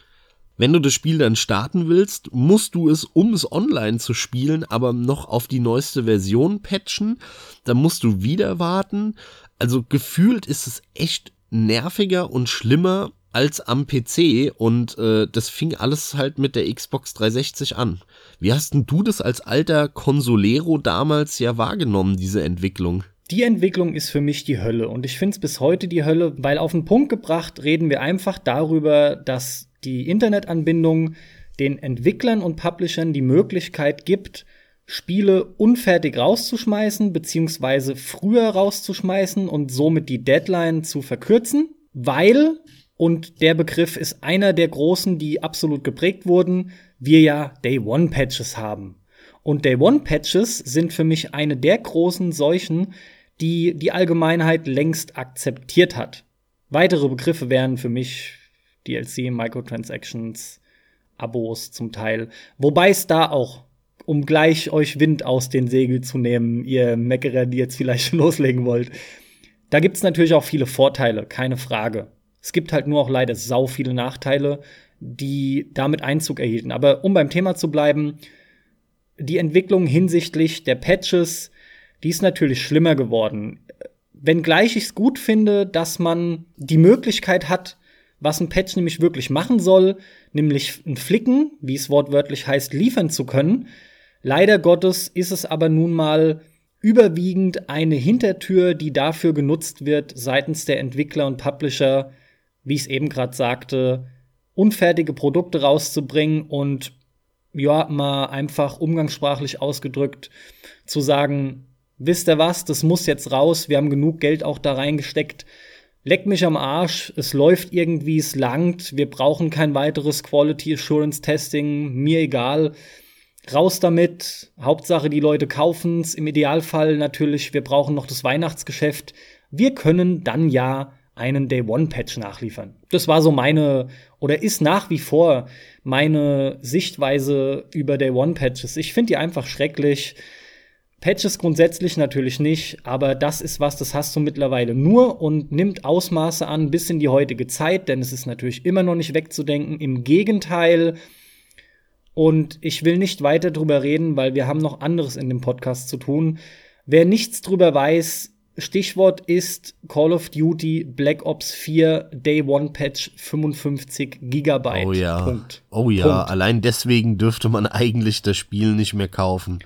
Wenn du das Spiel dann starten willst, musst du es, um es online zu spielen, aber noch auf die neueste Version patchen. Dann musst du wieder warten. Also gefühlt ist es echt nerviger und schlimmer als am PC und äh, das fing alles halt mit der Xbox 360 an. Wie hast denn du das als alter Consolero damals ja wahrgenommen, diese Entwicklung? Die Entwicklung ist für mich die Hölle und ich finde es bis heute die Hölle, weil auf den Punkt gebracht reden wir einfach darüber, dass die Internetanbindung den Entwicklern und Publishern die Möglichkeit gibt, Spiele unfertig rauszuschmeißen, beziehungsweise früher rauszuschmeißen und somit die Deadline zu verkürzen, weil, und der Begriff ist einer der großen, die absolut geprägt wurden, wir ja Day One Patches haben. Und Day One Patches sind für mich eine der großen Seuchen, die die Allgemeinheit längst akzeptiert hat. Weitere Begriffe wären für mich DLC, Microtransactions, Abos zum Teil. Wobei es da auch, um gleich euch Wind aus den Segeln zu nehmen, ihr Meckerer, die jetzt vielleicht loslegen wollt, da gibt's natürlich auch viele Vorteile, keine Frage. Es gibt halt nur auch leider sau viele Nachteile, die damit Einzug erhielten. Aber um beim Thema zu bleiben, die Entwicklung hinsichtlich der Patches, die ist natürlich schlimmer geworden. Wenngleich ich es gut finde, dass man die Möglichkeit hat, was ein Patch nämlich wirklich machen soll, nämlich ein Flicken, wie es wortwörtlich heißt, liefern zu können. Leider Gottes ist es aber nun mal überwiegend eine Hintertür, die dafür genutzt wird, seitens der Entwickler und Publisher, wie ich es eben gerade sagte, unfertige Produkte rauszubringen und ja, mal einfach umgangssprachlich ausgedrückt zu sagen, wisst ihr was, das muss jetzt raus, wir haben genug Geld auch da reingesteckt, leck mich am Arsch, es läuft irgendwie, es langt, wir brauchen kein weiteres Quality Assurance Testing, mir egal. Raus damit, Hauptsache die Leute kaufen's, im Idealfall natürlich, wir brauchen noch das Weihnachtsgeschäft. Wir können dann ja einen Day One Patch nachliefern. Das war so meine oder ist nach wie vor meine Sichtweise über Day One Patches. Ich finde die einfach schrecklich. Patches grundsätzlich natürlich nicht, aber das ist was, das hast du mittlerweile nur und nimmt Ausmaße an bis in die heutige Zeit, denn es ist natürlich immer noch nicht wegzudenken. Im Gegenteil. Und ich will nicht weiter drüber reden, weil wir haben noch anderes in dem Podcast zu tun. Wer nichts drüber weiß, Stichwort ist Call of Duty Black Ops 4 Day One Patch 55 Gigabyte. Oh ja. Punkt. Oh ja, Punkt. allein deswegen dürfte man eigentlich das Spiel nicht mehr kaufen.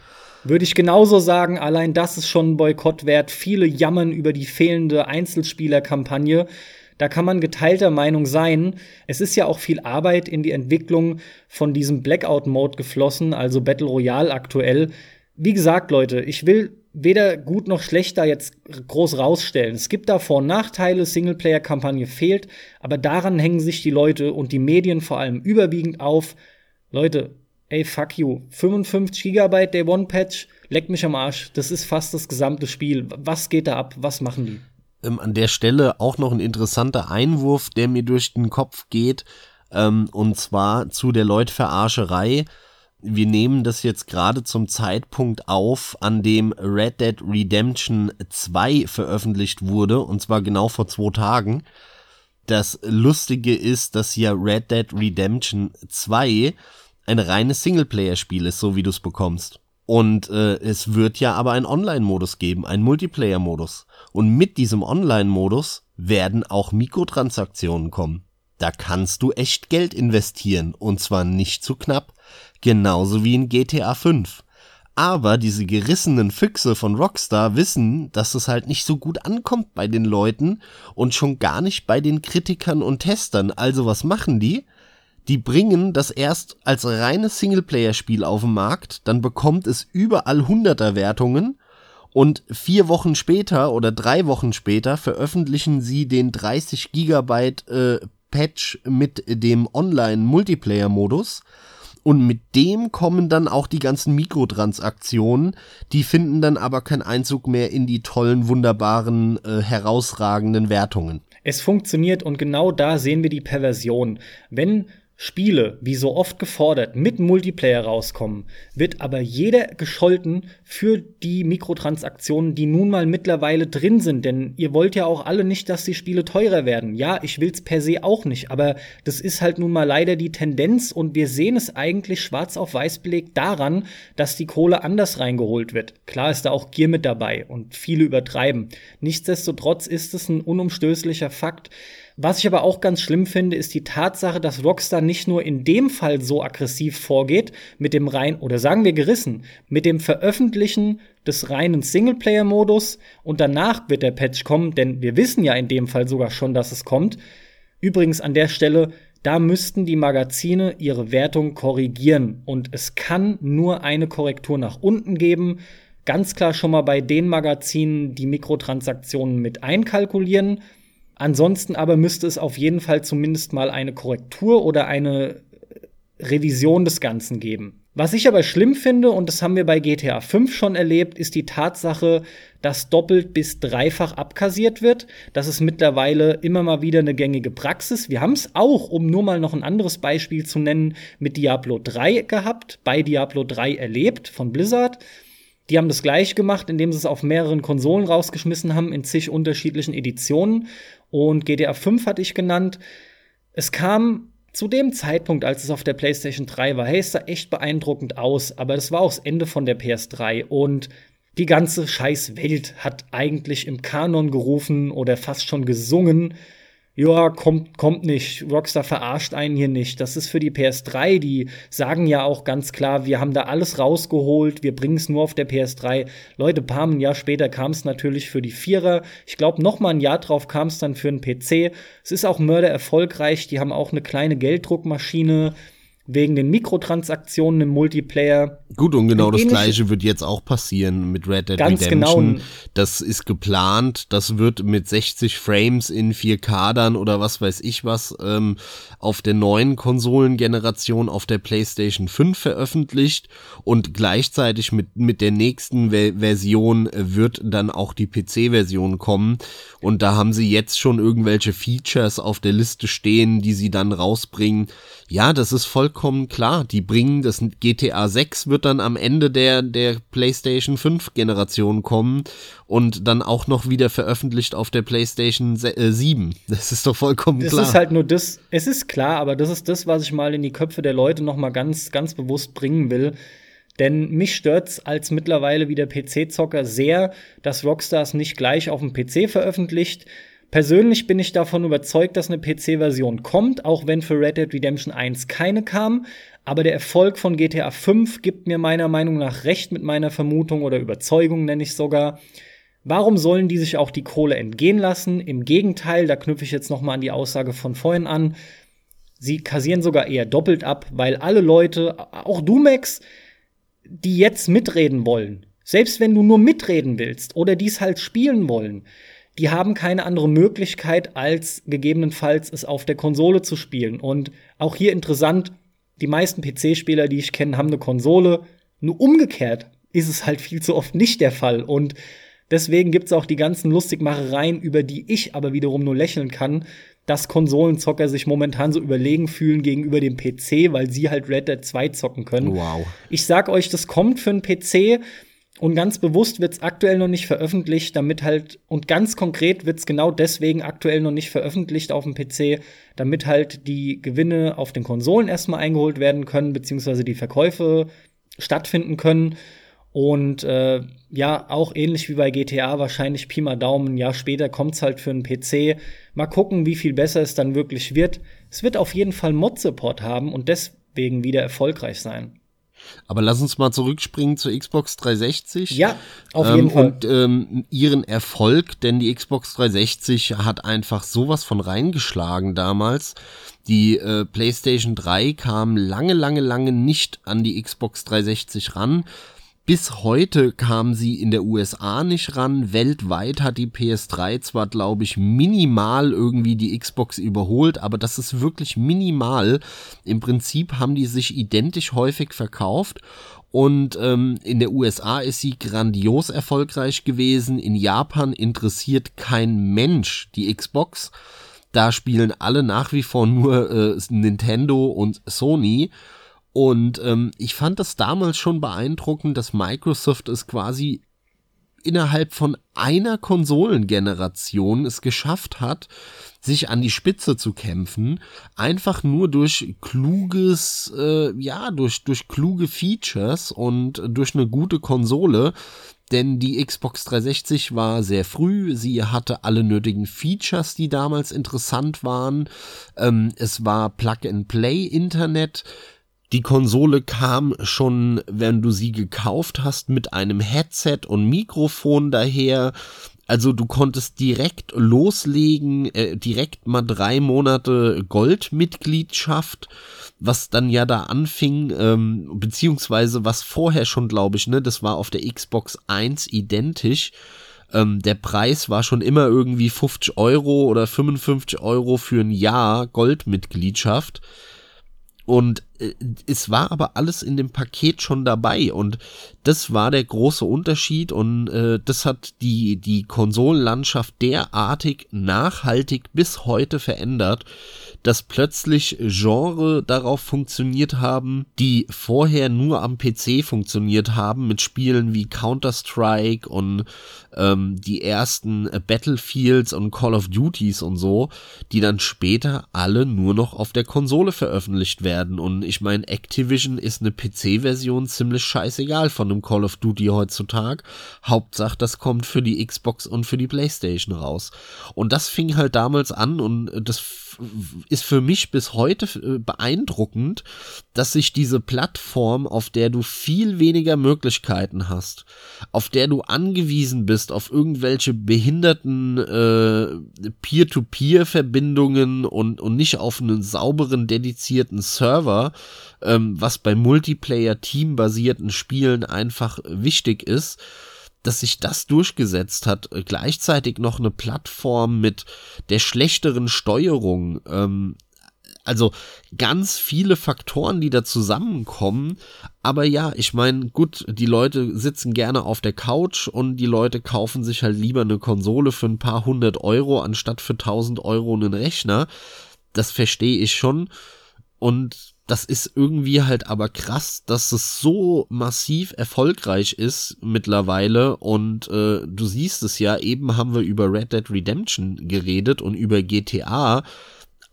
Würde ich genauso sagen, allein das ist schon ein Boykott wert. Viele jammern über die fehlende Einzelspielerkampagne. Da kann man geteilter Meinung sein. Es ist ja auch viel Arbeit in die Entwicklung von diesem Blackout-Mode geflossen, also Battle Royale aktuell. Wie gesagt, Leute, ich will weder gut noch schlecht da jetzt groß rausstellen. Es gibt da Vor- und Nachteile, Singleplayer-Kampagne fehlt, aber daran hängen sich die Leute und die Medien vor allem überwiegend auf. Leute, ey, fuck you. 55 Gigabyte Day One Patch, leck mich am Arsch. Das ist fast das gesamte Spiel. Was geht da ab? Was machen die? Ähm, an der Stelle auch noch ein interessanter Einwurf, der mir durch den Kopf geht, ähm, und zwar zu der Leutverarscherei. Wir nehmen das jetzt gerade zum Zeitpunkt auf, an dem Red Dead Redemption 2 veröffentlicht wurde, und zwar genau vor zwei Tagen. Das Lustige ist, dass ja Red Dead Redemption 2 ein reines Singleplayer-Spiel ist, so wie du es bekommst. Und äh, es wird ja aber einen Online-Modus geben, einen Multiplayer-Modus. Und mit diesem Online-Modus werden auch Mikrotransaktionen kommen. Da kannst du echt Geld investieren und zwar nicht zu knapp, genauso wie in GTA 5. Aber diese gerissenen Füchse von Rockstar wissen, dass es halt nicht so gut ankommt bei den Leuten und schon gar nicht bei den Kritikern und Testern. Also was machen die? Die bringen das erst als reines Singleplayer-Spiel auf den Markt, dann bekommt es überall 100er Wertungen und vier Wochen später oder drei Wochen später veröffentlichen sie den 30 Gigabyte äh, Patch mit dem Online-Multiplayer-Modus. Und mit dem kommen dann auch die ganzen Mikrotransaktionen, die finden dann aber keinen Einzug mehr in die tollen, wunderbaren, äh, herausragenden Wertungen. Es funktioniert und genau da sehen wir die Perversion. Wenn Spiele, wie so oft gefordert, mit Multiplayer rauskommen, wird aber jeder gescholten für die Mikrotransaktionen, die nun mal mittlerweile drin sind. Denn ihr wollt ja auch alle nicht, dass die Spiele teurer werden. Ja, ich will's per se auch nicht, aber das ist halt nun mal leider die Tendenz und wir sehen es eigentlich schwarz auf weiß belegt daran, dass die Kohle anders reingeholt wird. Klar ist da auch Gier mit dabei und viele übertreiben. Nichtsdestotrotz ist es ein unumstößlicher Fakt, was ich aber auch ganz schlimm finde, ist die Tatsache, dass Rockstar nicht nur in dem Fall so aggressiv vorgeht, mit dem rein, oder sagen wir gerissen, mit dem Veröffentlichen des reinen Singleplayer-Modus und danach wird der Patch kommen, denn wir wissen ja in dem Fall sogar schon, dass es kommt. Übrigens an der Stelle, da müssten die Magazine ihre Wertung korrigieren und es kann nur eine Korrektur nach unten geben. Ganz klar schon mal bei den Magazinen, die Mikrotransaktionen mit einkalkulieren Ansonsten aber müsste es auf jeden Fall zumindest mal eine Korrektur oder eine Revision des Ganzen geben. Was ich aber schlimm finde, und das haben wir bei GTA 5 schon erlebt, ist die Tatsache, dass doppelt bis dreifach abkassiert wird. Das ist mittlerweile immer mal wieder eine gängige Praxis. Wir haben es auch, um nur mal noch ein anderes Beispiel zu nennen, mit Diablo 3 gehabt, bei Diablo 3 erlebt von Blizzard. Die haben das gleich gemacht, indem sie es auf mehreren Konsolen rausgeschmissen haben, in zig unterschiedlichen Editionen. Und GTA 5 hatte ich genannt. Es kam zu dem Zeitpunkt, als es auf der PlayStation 3 war, hey, es sah echt beeindruckend aus, aber das war auch das Ende von der PS3 und die ganze scheiß Welt hat eigentlich im Kanon gerufen oder fast schon gesungen, ja, kommt, kommt nicht. Rockstar verarscht einen hier nicht. Das ist für die PS3. Die sagen ja auch ganz klar, wir haben da alles rausgeholt, wir bringen es nur auf der PS3. Leute, paar ein Jahr später kam es natürlich für die Vierer. Ich glaube, noch mal ein Jahr drauf kam es dann für einen PC. Es ist auch Mörder erfolgreich. Die haben auch eine kleine Gelddruckmaschine wegen den Mikrotransaktionen im Multiplayer. Gut, und genau das gleiche wird jetzt auch passieren mit Red Dead Ganz Redemption. Genau. Das ist geplant, das wird mit 60 Frames in 4K dann oder was weiß ich was ähm, auf der neuen Konsolengeneration auf der PlayStation 5 veröffentlicht und gleichzeitig mit, mit der nächsten Ve Version wird dann auch die PC-Version kommen und da haben sie jetzt schon irgendwelche Features auf der Liste stehen, die sie dann rausbringen. Ja, das ist vollkommen klar. Die bringen das GTA 6 wird dann am Ende der, der PlayStation 5 Generation kommen und dann auch noch wieder veröffentlicht auf der PlayStation 7. Äh, das ist doch vollkommen das klar. Es ist halt nur das, es ist klar, aber das ist das, was ich mal in die Köpfe der Leute noch mal ganz, ganz bewusst bringen will. Denn mich stört's als mittlerweile wieder PC-Zocker sehr, dass Rockstars nicht gleich auf dem PC veröffentlicht, Persönlich bin ich davon überzeugt, dass eine PC-Version kommt, auch wenn für Red Dead Redemption 1 keine kam. Aber der Erfolg von GTA 5 gibt mir meiner Meinung nach recht mit meiner Vermutung oder Überzeugung, nenne ich sogar. Warum sollen die sich auch die Kohle entgehen lassen? Im Gegenteil, da knüpfe ich jetzt noch mal an die Aussage von vorhin an. Sie kassieren sogar eher doppelt ab, weil alle Leute, auch du Max, die jetzt mitreden wollen, selbst wenn du nur mitreden willst oder dies halt spielen wollen, die haben keine andere Möglichkeit, als gegebenenfalls es auf der Konsole zu spielen. Und auch hier interessant, die meisten PC-Spieler, die ich kenne, haben eine Konsole. Nur umgekehrt ist es halt viel zu oft nicht der Fall. Und deswegen gibt es auch die ganzen Lustigmachereien, über die ich aber wiederum nur lächeln kann, dass Konsolenzocker sich momentan so überlegen fühlen gegenüber dem PC, weil sie halt Red Dead 2 zocken können. Wow. Ich sag euch, das kommt für einen PC. Und ganz bewusst wird es aktuell noch nicht veröffentlicht, damit halt, und ganz konkret wird es genau deswegen aktuell noch nicht veröffentlicht auf dem PC, damit halt die Gewinne auf den Konsolen erstmal eingeholt werden können, beziehungsweise die Verkäufe stattfinden können. Und äh, ja, auch ähnlich wie bei GTA, wahrscheinlich Pi mal Daumen, ein Jahr später kommt es halt für einen PC. Mal gucken, wie viel besser es dann wirklich wird. Es wird auf jeden Fall Mod-Support haben und deswegen wieder erfolgreich sein. Aber lass uns mal zurückspringen zur Xbox 360. Ja, auf jeden ähm, Fall. Und ähm, ihren Erfolg, denn die Xbox 360 hat einfach sowas von reingeschlagen damals. Die äh, PlayStation 3 kam lange, lange, lange nicht an die Xbox 360 ran. Bis heute kam sie in der USA nicht ran. Weltweit hat die PS3 zwar, glaube ich, minimal irgendwie die Xbox überholt, aber das ist wirklich minimal. Im Prinzip haben die sich identisch häufig verkauft und ähm, in der USA ist sie grandios erfolgreich gewesen. In Japan interessiert kein Mensch die Xbox. Da spielen alle nach wie vor nur äh, Nintendo und Sony. Und ähm, ich fand das damals schon beeindruckend, dass Microsoft es quasi innerhalb von einer Konsolengeneration es geschafft hat, sich an die Spitze zu kämpfen, einfach nur durch kluges, äh, ja, durch, durch kluge Features und durch eine gute Konsole. Denn die Xbox 360 war sehr früh, sie hatte alle nötigen Features, die damals interessant waren. Ähm, es war Plug-and-Play-Internet. Die Konsole kam schon, wenn du sie gekauft hast, mit einem Headset und Mikrofon daher. Also du konntest direkt loslegen, äh, direkt mal drei Monate Goldmitgliedschaft, was dann ja da anfing, ähm, beziehungsweise was vorher schon, glaube ich, ne, das war auf der Xbox 1 identisch. Ähm, der Preis war schon immer irgendwie 50 Euro oder 55 Euro für ein Jahr Goldmitgliedschaft. Und äh, es war aber alles in dem Paket schon dabei. Und das war der große Unterschied. Und äh, das hat die, die Konsolenlandschaft derartig nachhaltig bis heute verändert, dass plötzlich Genre darauf funktioniert haben, die vorher nur am PC funktioniert haben, mit Spielen wie Counter-Strike und ähm, die ersten Battlefields und Call of Duties und so, die dann später alle nur noch auf der Konsole veröffentlicht werden. Und ich meine, Activision ist eine PC-Version ziemlich scheißegal von einem Call of Duty heutzutage. Hauptsache, das kommt für die Xbox und für die PlayStation raus. Und das fing halt damals an und das ist für mich bis heute äh, beeindruckend, dass sich diese Plattform, auf der du viel weniger Möglichkeiten hast, auf der du angewiesen bist auf irgendwelche behinderten äh, Peer-to-Peer-Verbindungen und, und nicht auf einen sauberen, dedizierten Server, ähm, was bei Multiplayer-Team-basierten Spielen einfach wichtig ist, dass sich das durchgesetzt hat, gleichzeitig noch eine Plattform mit der schlechteren Steuerung, ähm, also ganz viele Faktoren, die da zusammenkommen. Aber ja, ich meine, gut, die Leute sitzen gerne auf der Couch und die Leute kaufen sich halt lieber eine Konsole für ein paar hundert Euro anstatt für tausend Euro einen Rechner. Das verstehe ich schon. Und das ist irgendwie halt aber krass, dass es so massiv erfolgreich ist mittlerweile und äh, du siehst es ja, eben haben wir über Red Dead Redemption geredet und über GTA.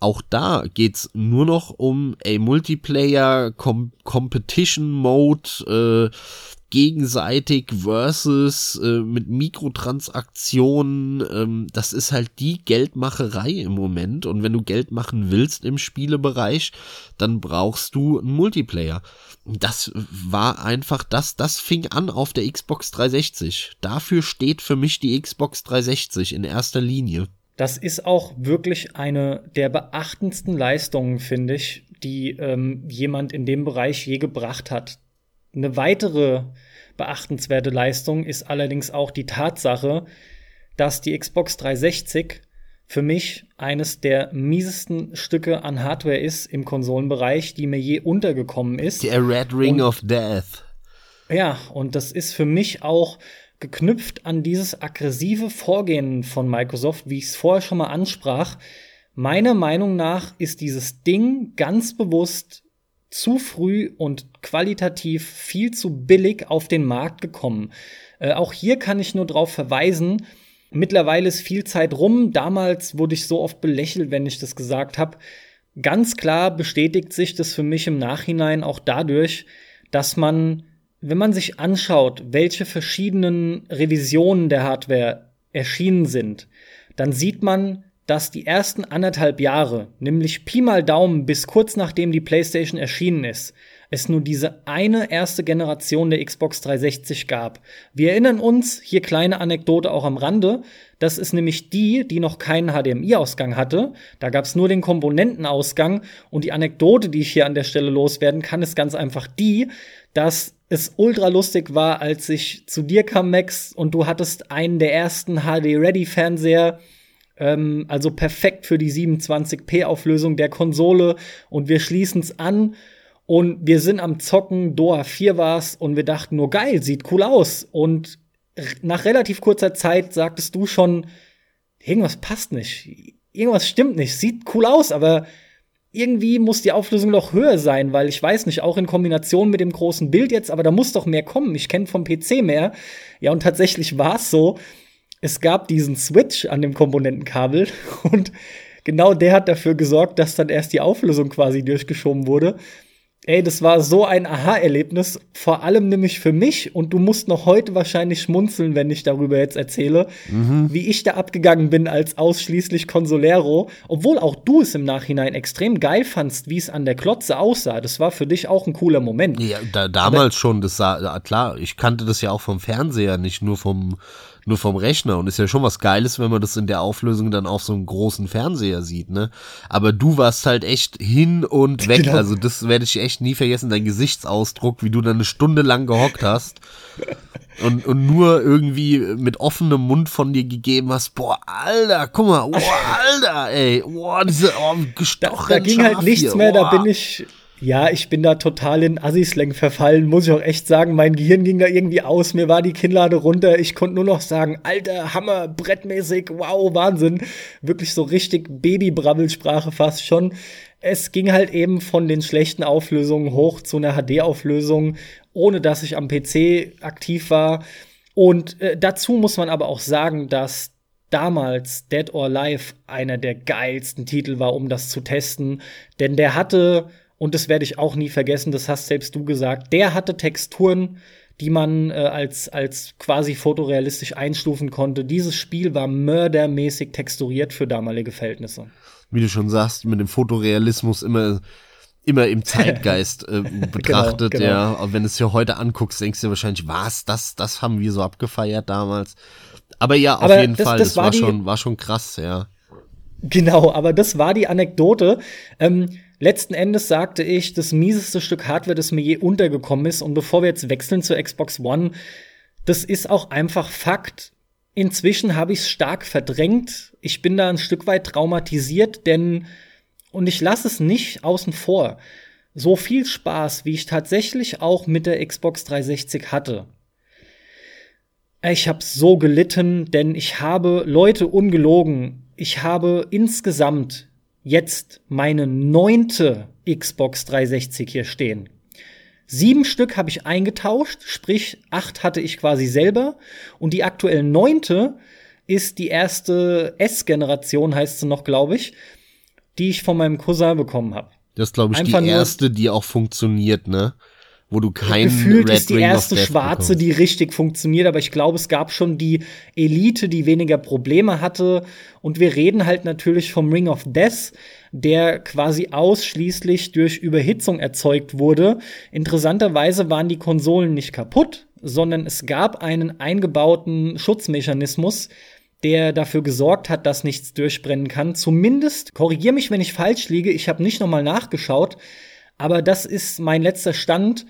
Auch da geht's nur noch um a Multiplayer Com Competition Mode, äh, gegenseitig versus äh, mit Mikrotransaktionen. Ähm, das ist halt die Geldmacherei im Moment. Und wenn du Geld machen willst im Spielebereich, dann brauchst du einen Multiplayer. Das war einfach das, das fing an auf der Xbox 360. Dafür steht für mich die Xbox 360 in erster Linie. Das ist auch wirklich eine der beachtendsten Leistungen, finde ich, die ähm, jemand in dem Bereich je gebracht hat. Eine weitere beachtenswerte Leistung ist allerdings auch die Tatsache, dass die Xbox 360 für mich eines der miesesten Stücke an Hardware ist im Konsolenbereich, die mir je untergekommen ist. Der Red Ring und, of Death. Ja, und das ist für mich auch geknüpft an dieses aggressive Vorgehen von Microsoft, wie ich es vorher schon mal ansprach. Meiner Meinung nach ist dieses Ding ganz bewusst zu früh und qualitativ viel zu billig auf den Markt gekommen. Äh, auch hier kann ich nur darauf verweisen, mittlerweile ist viel Zeit rum. Damals wurde ich so oft belächelt, wenn ich das gesagt habe. Ganz klar bestätigt sich das für mich im Nachhinein auch dadurch, dass man, wenn man sich anschaut, welche verschiedenen Revisionen der Hardware erschienen sind, dann sieht man, dass die ersten anderthalb Jahre, nämlich Pi mal Daumen bis kurz nachdem die PlayStation erschienen ist, es nur diese eine erste Generation der Xbox 360 gab. Wir erinnern uns, hier kleine Anekdote auch am Rande, das ist nämlich die, die noch keinen HDMI-Ausgang hatte. Da gab es nur den Komponentenausgang. Und die Anekdote, die ich hier an der Stelle loswerden kann, ist ganz einfach die, dass es ultra lustig war, als ich zu dir kam, Max, und du hattest einen der ersten HD-Ready-Fernseher ähm, also perfekt für die 27p-Auflösung der Konsole. Und wir schließen es an. Und wir sind am Zocken, Doha 4 war's, und wir dachten nur, geil, sieht cool aus. Und nach relativ kurzer Zeit sagtest du schon, irgendwas passt nicht. irgendwas stimmt nicht. Sieht cool aus, aber irgendwie muss die Auflösung noch höher sein, weil ich weiß nicht, auch in Kombination mit dem großen Bild jetzt, aber da muss doch mehr kommen. Ich kenne vom PC mehr. Ja, und tatsächlich war es so, es gab diesen Switch an dem Komponentenkabel und genau der hat dafür gesorgt, dass dann erst die Auflösung quasi durchgeschoben wurde. Ey, das war so ein Aha-Erlebnis, vor allem nämlich für mich. Und du musst noch heute wahrscheinlich schmunzeln, wenn ich darüber jetzt erzähle, mhm. wie ich da abgegangen bin als ausschließlich Consolero. Obwohl auch du es im Nachhinein extrem geil fandst, wie es an der Klotze aussah. Das war für dich auch ein cooler Moment. Ja, da, damals Aber schon, das sah, klar, ich kannte das ja auch vom Fernseher, nicht nur vom, nur vom Rechner. Und ist ja schon was Geiles, wenn man das in der Auflösung dann auf so einem großen Fernseher sieht, ne? Aber du warst halt echt hin und weg. Genau. Also das werde ich echt nie vergessen, dein Gesichtsausdruck, wie du dann eine Stunde lang gehockt hast. und, und nur irgendwie mit offenem Mund von dir gegeben hast, boah, Alter, guck mal, boah, Alter, ey, boah, diese oh, gestochen Da, da ging halt nichts hier, mehr, boah. da bin ich, ja, ich bin da total in Assi-Slang verfallen, muss ich auch echt sagen. Mein Gehirn ging da irgendwie aus, mir war die Kinnlade runter. Ich konnte nur noch sagen, alter Hammer, brettmäßig, wow, Wahnsinn. Wirklich so richtig Baby-Brabbelsprache fast schon. Es ging halt eben von den schlechten Auflösungen hoch zu einer HD-Auflösung, ohne dass ich am PC aktiv war. Und äh, dazu muss man aber auch sagen, dass damals Dead or Alive einer der geilsten Titel war, um das zu testen. Denn der hatte und das werde ich auch nie vergessen, das hast selbst du gesagt. Der hatte Texturen, die man äh, als, als quasi fotorealistisch einstufen konnte. Dieses Spiel war mördermäßig texturiert für damalige Verhältnisse. Wie du schon sagst, mit dem Fotorealismus immer, immer im Zeitgeist äh, betrachtet, genau, genau. ja. Wenn du es dir heute anguckst, denkst du wahrscheinlich, was, das, das haben wir so abgefeiert damals. Aber ja, auf aber jeden das, Fall, das, das war, war schon, war schon krass, ja. Genau, aber das war die Anekdote. Ähm, Letzten Endes sagte ich, das mieseste Stück Hardware, das mir je untergekommen ist. Und bevor wir jetzt wechseln zur Xbox One, das ist auch einfach Fakt. Inzwischen habe ich es stark verdrängt. Ich bin da ein Stück weit traumatisiert, denn, und ich lasse es nicht außen vor, so viel Spaß, wie ich tatsächlich auch mit der Xbox 360 hatte. Ich habe so gelitten, denn ich habe Leute ungelogen. Ich habe insgesamt jetzt meine neunte Xbox 360 hier stehen. Sieben Stück habe ich eingetauscht, sprich acht hatte ich quasi selber. Und die aktuell neunte ist die erste S-Generation, heißt sie noch, glaube ich, die ich von meinem Cousin bekommen habe. Das ist, glaube ich, Einfach die erste, die auch funktioniert, ne? Wo du kein Gefühlt Red ist die Ring erste schwarze, bekommst. die richtig funktioniert, aber ich glaube, es gab schon die Elite, die weniger Probleme hatte. Und wir reden halt natürlich vom Ring of Death, der quasi ausschließlich durch Überhitzung erzeugt wurde. Interessanterweise waren die Konsolen nicht kaputt, sondern es gab einen eingebauten Schutzmechanismus, der dafür gesorgt hat, dass nichts durchbrennen kann. Zumindest, korrigier mich, wenn ich falsch liege, ich habe nicht nochmal nachgeschaut, aber das ist mein letzter Stand.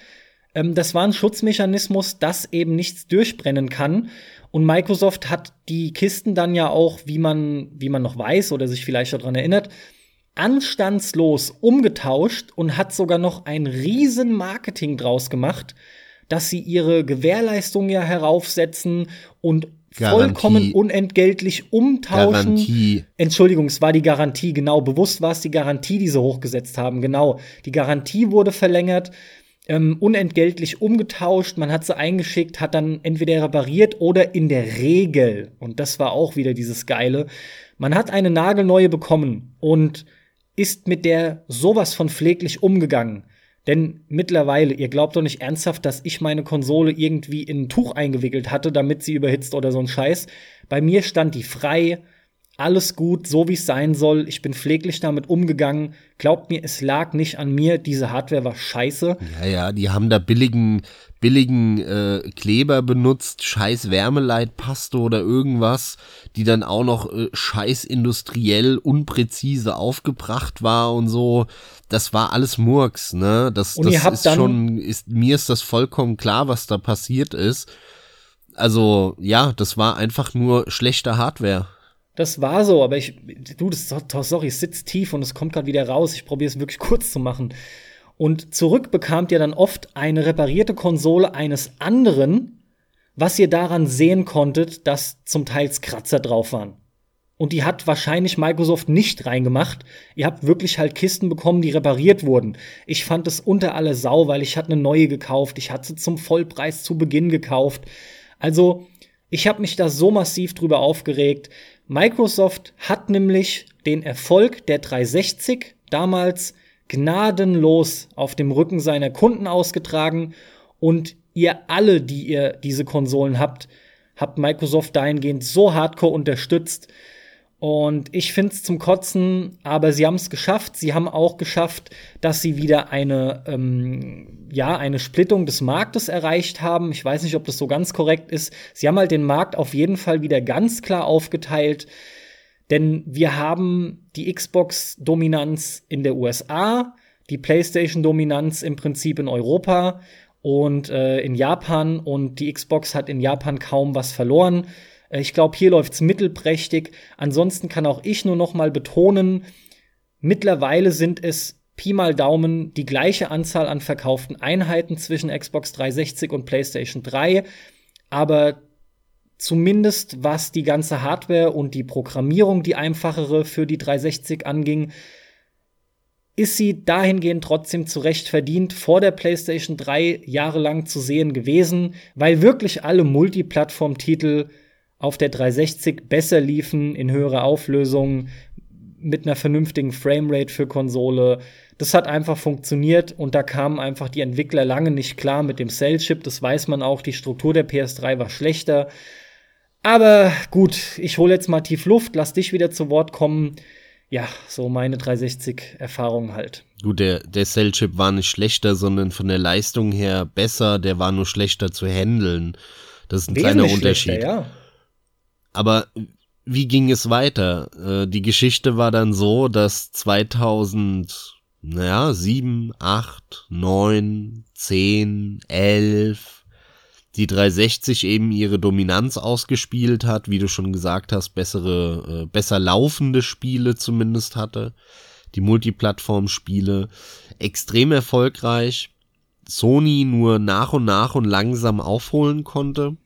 Ähm, das war ein Schutzmechanismus, dass eben nichts durchbrennen kann. Und Microsoft hat die Kisten dann ja auch, wie man, wie man noch weiß oder sich vielleicht daran erinnert, anstandslos umgetauscht und hat sogar noch ein riesen Marketing draus gemacht, dass sie ihre Gewährleistung ja heraufsetzen und Garantie. vollkommen unentgeltlich umtauschen. Garantie. Entschuldigung, es war die Garantie, genau. Bewusst war es die Garantie, die sie hochgesetzt haben, genau. Die Garantie wurde verlängert, ähm, unentgeltlich umgetauscht, man hat sie eingeschickt, hat dann entweder repariert oder in der Regel, und das war auch wieder dieses Geile, man hat eine nagelneue bekommen und ist mit der sowas von pfleglich umgegangen. Denn mittlerweile, ihr glaubt doch nicht ernsthaft, dass ich meine Konsole irgendwie in ein Tuch eingewickelt hatte, damit sie überhitzt oder so ein Scheiß. Bei mir stand die frei, alles gut, so wie es sein soll. Ich bin pfleglich damit umgegangen. Glaubt mir, es lag nicht an mir. Diese Hardware war scheiße. Ja, ja, die haben da billigen, billigen äh, Kleber benutzt, scheiß Wärmeleitpaste oder irgendwas, die dann auch noch äh, scheiß industriell unpräzise aufgebracht war und so das war alles Murks, ne? Das, und das ist schon, ist, mir ist das vollkommen klar, was da passiert ist. Also, ja, das war einfach nur schlechte Hardware. Das war so, aber ich, du, das, sorry, es sitzt tief und es kommt gerade wieder raus. Ich probiere es wirklich kurz zu machen. Und zurück bekamt ihr dann oft eine reparierte Konsole eines anderen, was ihr daran sehen konntet, dass zum Teil Kratzer drauf waren. und die hat wahrscheinlich Microsoft nicht reingemacht. Ihr habt wirklich halt Kisten bekommen, die repariert wurden. Ich fand es unter alle Sau, weil ich hatte eine neue gekauft. Ich hatte sie zum Vollpreis zu Beginn gekauft. Also, ich habe mich da so massiv drüber aufgeregt. Microsoft hat nämlich den Erfolg der 360 damals gnadenlos auf dem Rücken seiner Kunden ausgetragen und ihr alle, die ihr diese Konsolen habt, habt Microsoft dahingehend so hardcore unterstützt. Und ich finde es zum Kotzen, aber sie haben es geschafft. Sie haben auch geschafft, dass sie wieder eine, ähm, ja, eine Splittung des Marktes erreicht haben. Ich weiß nicht, ob das so ganz korrekt ist. Sie haben halt den Markt auf jeden Fall wieder ganz klar aufgeteilt. Denn wir haben die Xbox-Dominanz in der USA, die PlayStation-Dominanz im Prinzip in Europa und äh, in Japan. Und die Xbox hat in Japan kaum was verloren. Äh, ich glaube, hier läuft's mittelprächtig. Ansonsten kann auch ich nur noch mal betonen, mittlerweile sind es Pi mal Daumen die gleiche Anzahl an verkauften Einheiten zwischen Xbox 360 und PlayStation 3, aber zumindest was die ganze Hardware und die Programmierung, die einfachere für die 360 anging, ist sie dahingehend trotzdem zu Recht verdient vor der PlayStation 3 jahrelang zu sehen gewesen, weil wirklich alle Multiplattform-Titel auf der 360 besser liefen, in höherer Auflösung, mit einer vernünftigen Framerate für Konsole. Das hat einfach funktioniert und da kamen einfach die Entwickler lange nicht klar mit dem Cell-Chip. Das weiß man auch. Die Struktur der PS3 war schlechter. Aber gut, ich hole jetzt mal tief Luft, lass dich wieder zu Wort kommen. Ja, so meine 360-Erfahrung halt. Gut, der, der Cell-Chip war nicht schlechter, sondern von der Leistung her besser. Der war nur schlechter zu handeln. Das ist ein Wesentlich kleiner Unterschied. Ja. Aber wie ging es weiter? Äh, die Geschichte war dann so, dass 2000, naja, 7, 8, 9, 10, 11, die 360 eben ihre Dominanz ausgespielt hat, wie du schon gesagt hast, bessere, äh, besser laufende Spiele zumindest hatte, die Multiplattform-Spiele, extrem erfolgreich, Sony nur nach und nach und langsam aufholen konnte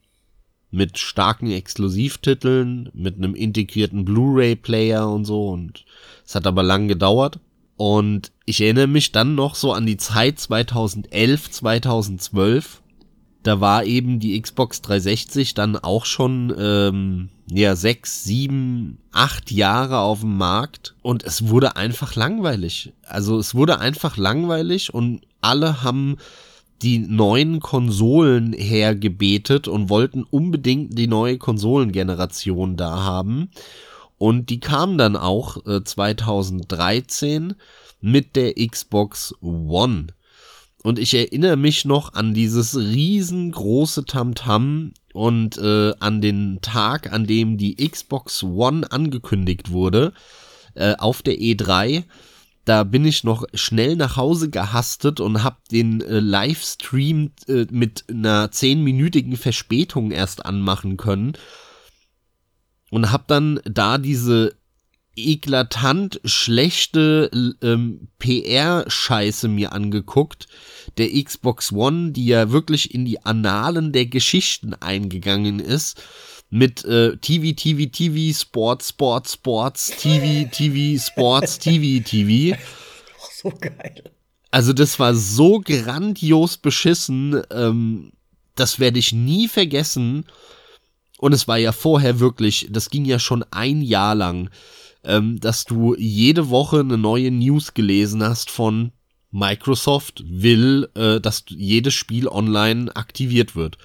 mit starken Exklusivtiteln, mit einem integrierten Blu-ray-Player und so und es hat aber lang gedauert. Und ich erinnere mich dann noch so an die Zeit 2011, 2012. Da war eben die Xbox 360 dann auch schon ähm, ja sechs, sieben, acht Jahre auf dem Markt und es wurde einfach langweilig. Also es wurde einfach langweilig und alle haben die neuen Konsolen hergebetet und wollten unbedingt die neue Konsolengeneration da haben. Und die kam dann auch äh, 2013 mit der Xbox One. Und ich erinnere mich noch an dieses riesengroße Tamtam und äh, an den Tag, an dem die Xbox One angekündigt wurde, äh, auf der E3 da bin ich noch schnell nach Hause gehastet und hab den äh, Livestream äh, mit einer zehnminütigen Verspätung erst anmachen können. Und hab dann da diese eklatant schlechte ähm, PR-Scheiße mir angeguckt, der Xbox One, die ja wirklich in die Annalen der Geschichten eingegangen ist mit äh, TV, TV, TV, Sports, Sports, Sports, TV, TV, Sports, TV, TV. So geil. Also das war so grandios beschissen, ähm, das werde ich nie vergessen. Und es war ja vorher wirklich, das ging ja schon ein Jahr lang, ähm, dass du jede Woche eine neue News gelesen hast von Microsoft will, äh, dass jedes Spiel online aktiviert wird.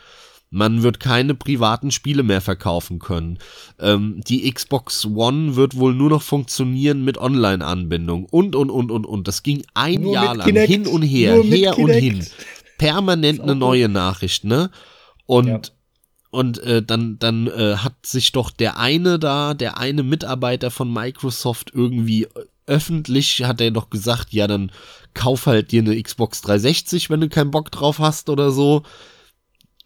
Man wird keine privaten Spiele mehr verkaufen können. Ähm, die Xbox One wird wohl nur noch funktionieren mit Online-Anbindung und, und, und, und, und. Das ging ein nur Jahr lang Kinect. hin und her, her und hin. Permanent eine neue Nachricht, ne? Und, ja. Und äh, dann, dann äh, hat sich doch der eine da, der eine Mitarbeiter von Microsoft irgendwie öffentlich hat er doch gesagt, ja, dann kauf halt dir eine Xbox 360, wenn du keinen Bock drauf hast oder so.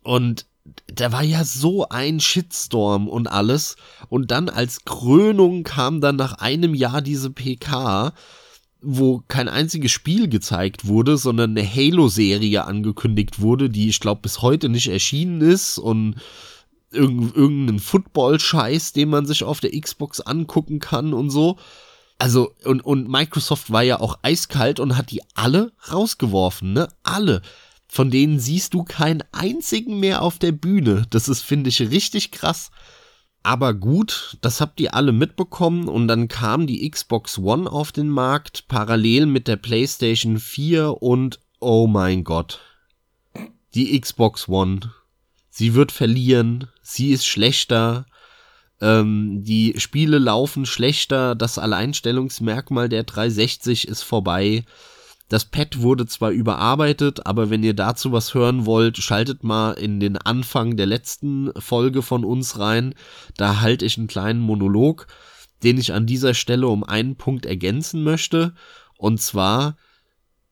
Und da war ja so ein Shitstorm und alles. Und dann als Krönung kam dann nach einem Jahr diese PK, wo kein einziges Spiel gezeigt wurde, sondern eine Halo-Serie angekündigt wurde, die ich glaube bis heute nicht erschienen ist und Irgend, irgendeinen Football-Scheiß, den man sich auf der Xbox angucken kann und so. Also, und, und Microsoft war ja auch eiskalt und hat die alle rausgeworfen, ne? Alle. Von denen siehst du keinen einzigen mehr auf der Bühne. Das ist, finde ich, richtig krass. Aber gut, das habt ihr alle mitbekommen und dann kam die Xbox One auf den Markt, parallel mit der PlayStation 4 und oh mein Gott, die Xbox One. Sie wird verlieren, sie ist schlechter, ähm, die Spiele laufen schlechter, das Alleinstellungsmerkmal der 360 ist vorbei. Das Pad wurde zwar überarbeitet, aber wenn ihr dazu was hören wollt, schaltet mal in den Anfang der letzten Folge von uns rein. Da halte ich einen kleinen Monolog, den ich an dieser Stelle um einen Punkt ergänzen möchte. Und zwar,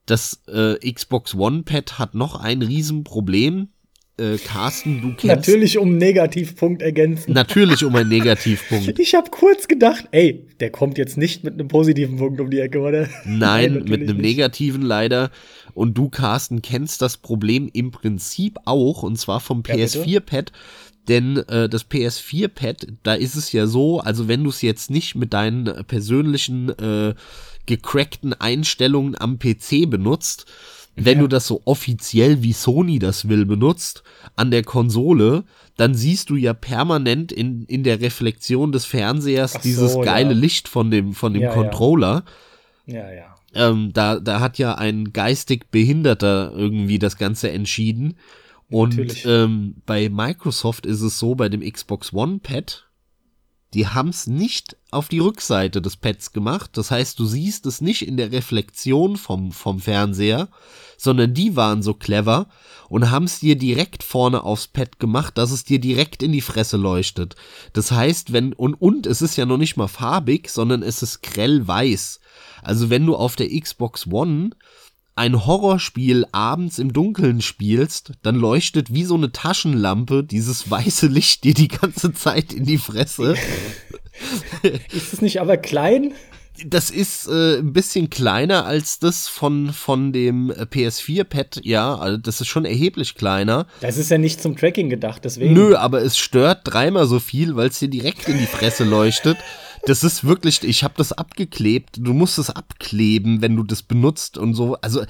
das äh, Xbox One Pad hat noch ein Riesenproblem äh, Carsten, du kennst. Natürlich um einen Negativpunkt ergänzen. Natürlich um einen Negativpunkt. ich habe kurz gedacht, ey, der kommt jetzt nicht mit einem positiven Punkt um die Ecke, oder? Nein, Nein mit einem nicht. negativen leider. Und du, Carsten, kennst das Problem im Prinzip auch, und zwar vom PS4-Pad. Denn äh, das PS4-Pad, da ist es ja so, also wenn du es jetzt nicht mit deinen persönlichen äh, gecrackten Einstellungen am PC benutzt, wenn ja. du das so offiziell wie Sony das will benutzt an der Konsole, dann siehst du ja permanent in, in der Reflexion des Fernsehers so, dieses geile ja. Licht von dem, von dem ja, Controller. Ja, ja. Ähm, da, da hat ja ein geistig Behinderter irgendwie das Ganze entschieden. Und ähm, bei Microsoft ist es so, bei dem Xbox One Pad, die haben es nicht auf die Rückseite des Pads gemacht. Das heißt, du siehst es nicht in der Reflexion vom, vom Fernseher, sondern die waren so clever und haben es dir direkt vorne aufs Pad gemacht, dass es dir direkt in die Fresse leuchtet. Das heißt, wenn, und, und es ist ja noch nicht mal farbig, sondern es ist grell weiß. Also wenn du auf der Xbox One ein Horrorspiel abends im Dunkeln spielst, dann leuchtet wie so eine Taschenlampe dieses weiße Licht dir die ganze Zeit in die Fresse. Ist es nicht aber klein? das ist äh, ein bisschen kleiner als das von, von dem PS4-Pad, ja, also das ist schon erheblich kleiner. Das ist ja nicht zum Tracking gedacht, deswegen. Nö, aber es stört dreimal so viel, weil es dir direkt in die Fresse leuchtet. Das ist wirklich, ich habe das abgeklebt. Du musst es abkleben, wenn du das benutzt und so. Also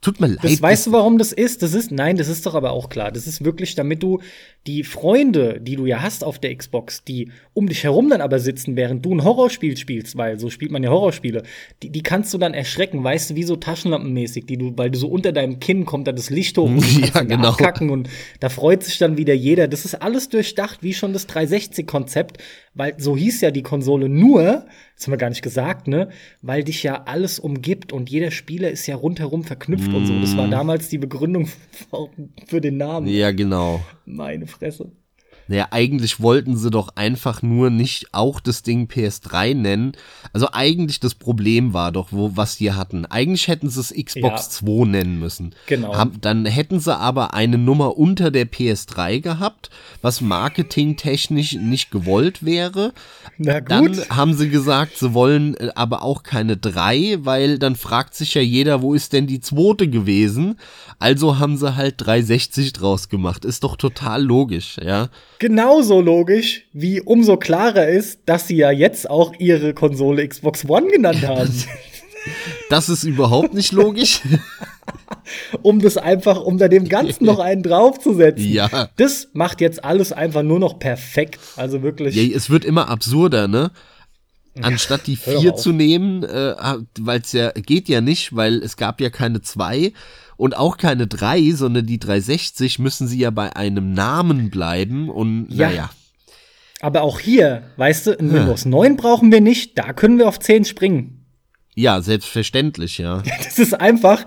Tut mir leid. Das weißt du, warum das ist? Das ist, nein, das ist doch aber auch klar. Das ist wirklich, damit du die Freunde, die du ja hast auf der Xbox, die um dich herum dann aber sitzen, während du ein Horrorspiel spielst, weil so spielt man ja Horrorspiele, die, die kannst du dann erschrecken, weißt du, wie so taschenlampenmäßig, die du, weil du so unter deinem Kinn kommt da das Licht hoch und du ja, genau. abkacken und da freut sich dann wieder jeder. Das ist alles durchdacht, wie schon das 360-Konzept, weil so hieß ja die Konsole nur, das haben wir gar nicht gesagt, ne? Weil dich ja alles umgibt und jeder Spieler ist ja rundherum verknüpft mm. und so. Das war mm. damals die Begründung für den Namen. Ja, genau. Meine Fresse. Naja, eigentlich wollten sie doch einfach nur nicht auch das Ding PS3 nennen. Also eigentlich das Problem war doch, wo, was die hatten. Eigentlich hätten sie es Xbox ja. 2 nennen müssen. Genau. Haben, dann hätten sie aber eine Nummer unter der PS3 gehabt, was marketingtechnisch nicht gewollt wäre. Na gut. Dann haben sie gesagt, sie wollen äh, aber auch keine 3, weil dann fragt sich ja jeder, wo ist denn die zweite gewesen? Also haben sie halt 360 draus gemacht. Ist doch total logisch, ja genauso logisch, wie umso klarer ist, dass sie ja jetzt auch ihre Konsole Xbox One genannt haben. Das ist überhaupt nicht logisch. um das einfach, um da dem Ganzen noch einen draufzusetzen. Ja. Das macht jetzt alles einfach nur noch perfekt. Also wirklich. Ja, es wird immer absurder, ne? Anstatt die vier zu nehmen, äh, weil es ja geht ja nicht, weil es gab ja keine zwei und auch keine drei, sondern die 360 müssen sie ja bei einem Namen bleiben und ja. naja. Aber auch hier, weißt du, in Windows ja. 9 brauchen wir nicht, da können wir auf 10 springen. Ja, selbstverständlich, ja. Das ist einfach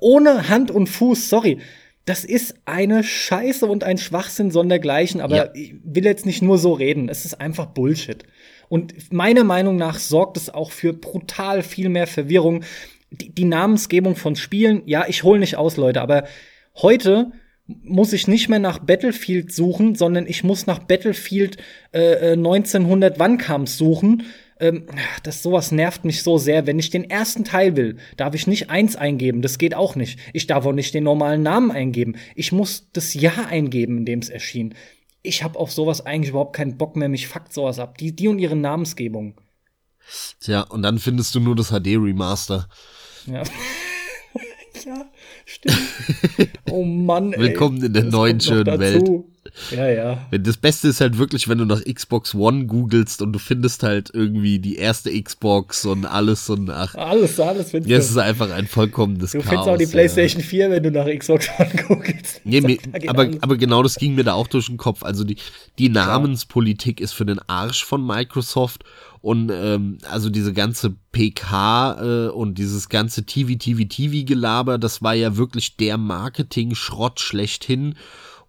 ohne Hand und Fuß, sorry. Das ist eine Scheiße und ein Schwachsinn sondergleichen, aber ja. ich will jetzt nicht nur so reden. Es ist einfach Bullshit. Und meiner Meinung nach sorgt es auch für brutal viel mehr Verwirrung die, die Namensgebung von Spielen, ja, ich hole nicht aus, Leute, aber heute muss ich nicht mehr nach Battlefield suchen, sondern ich muss nach Battlefield äh, 1900 äh, wann kam's suchen. Ähm, das sowas nervt mich so sehr. Wenn ich den ersten Teil will, darf ich nicht eins eingeben. Das geht auch nicht. Ich darf auch nicht den normalen Namen eingeben. Ich muss das Jahr eingeben, in dem es erschien. ich habe auf sowas eigentlich überhaupt keinen Bock mehr, mich fuckt sowas ab. Die, die und ihre Namensgebung. Tja, und dann findest du nur das HD-Remaster. Ja. ja, stimmt. Oh Mann, ey. Willkommen in der Das neuen schönen. Welt. Ja, ja. Das Beste ist halt wirklich, wenn du nach Xbox One googelst und du findest halt irgendwie die erste Xbox und alles und ach. Alles, alles findest Ja, es du. ist einfach ein vollkommenes Du Chaos. findest auch die ja. PlayStation 4, wenn du nach Xbox One googelst. Nee, mir, aber, aber genau das ging mir da auch durch den Kopf. Also die, die Namenspolitik ist für den Arsch von Microsoft und ähm, also diese ganze PK äh, und dieses ganze TV, TV, TV-Gelaber, das war ja wirklich der Marketing-Schrott schlechthin.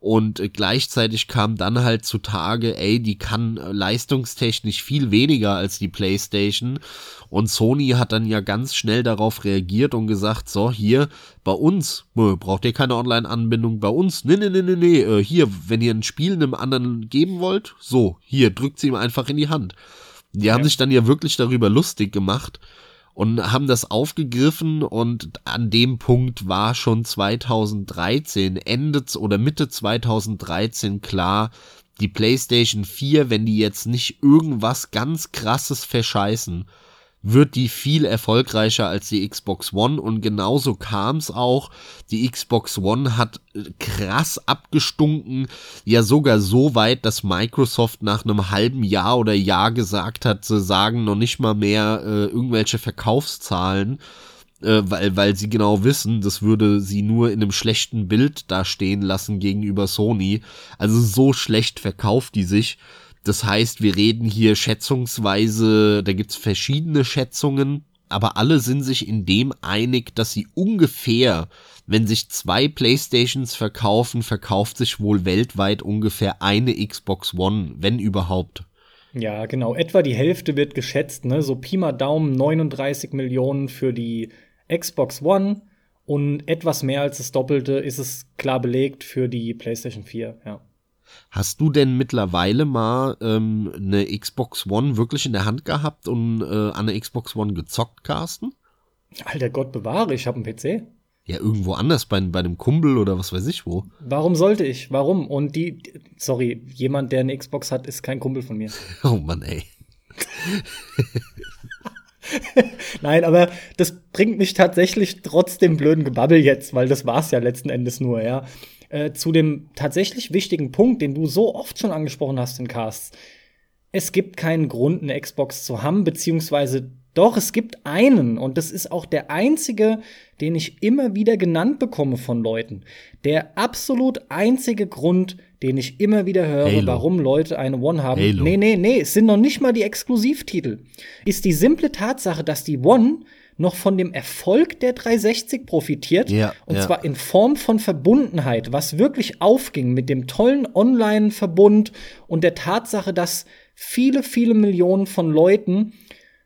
Und äh, gleichzeitig kam dann halt zutage, ey, die kann äh, leistungstechnisch viel weniger als die PlayStation. Und Sony hat dann ja ganz schnell darauf reagiert und gesagt, so, hier, bei uns, äh, braucht ihr keine Online-Anbindung, bei uns, nee, nee, nee, nee, nee, äh, hier, wenn ihr ein Spiel einem anderen geben wollt, so, hier, drückt sie ihm einfach in die Hand. Die haben Ja. sich dann ja wirklich darüber lustig gemacht und haben das aufgegriffen und an dem Punkt war schon 2013, Ende oder Mitte 2013 klar, die PlayStation 4, wenn die jetzt nicht irgendwas ganz krasses verscheißen, wird die viel erfolgreicher als die Xbox One und genauso kam es auch. Die Xbox One hat äh, krass abgestunken, ja sogar so weit, dass Microsoft nach einem halben Jahr oder Jahr gesagt hat, sie sagen noch nicht mal mehr äh, irgendwelche Verkaufszahlen, äh, weil, weil sie genau wissen, das würde sie nur in einem schlechten Bild dastehen lassen gegenüber Sony. Also so schlecht verkauft die sich. Das heißt, wir reden hier schätzungsweise, da gibt's verschiedene Schätzungen, aber alle sind sich in dem einig, dass sie ungefähr, wenn sich zwei Playstations verkaufen, verkauft sich wohl weltweit ungefähr eine Xbox One, wenn überhaupt. Ja, genau. Etwa die Hälfte wird geschätzt, ne? So Pi mal Daumen 39 Millionen für die Xbox One und etwas mehr als das Doppelte ist es klar belegt für die PlayStation 4, ja. Hast du denn mittlerweile mal ähm, eine Xbox One wirklich in der Hand gehabt und äh, an der Xbox One gezockt, Carsten? Alter Gott bewahre, ich habe einen PC. Ja, irgendwo anders, bei, bei einem Kumpel oder was weiß ich wo. Warum sollte ich? Warum? Und die, sorry, jemand, der eine Xbox hat, ist kein Kumpel von mir. Oh Mann, ey. Nein, aber das bringt mich tatsächlich trotz dem blöden Gebabbel jetzt, weil das war's ja letzten Endes nur, ja, äh, zu dem tatsächlich wichtigen Punkt, den du so oft schon angesprochen hast in Casts. Es gibt keinen Grund, eine Xbox zu haben, beziehungsweise doch, es gibt einen, und das ist auch der einzige, den ich immer wieder genannt bekomme von Leuten. Der absolut einzige Grund, den ich immer wieder höre, Halo. warum Leute eine One haben. Halo. Nee, nee, nee, es sind noch nicht mal die Exklusivtitel. Ist die simple Tatsache, dass die One noch von dem Erfolg der 360 profitiert. Ja, und ja. zwar in Form von Verbundenheit, was wirklich aufging mit dem tollen Online-Verbund und der Tatsache, dass viele, viele Millionen von Leuten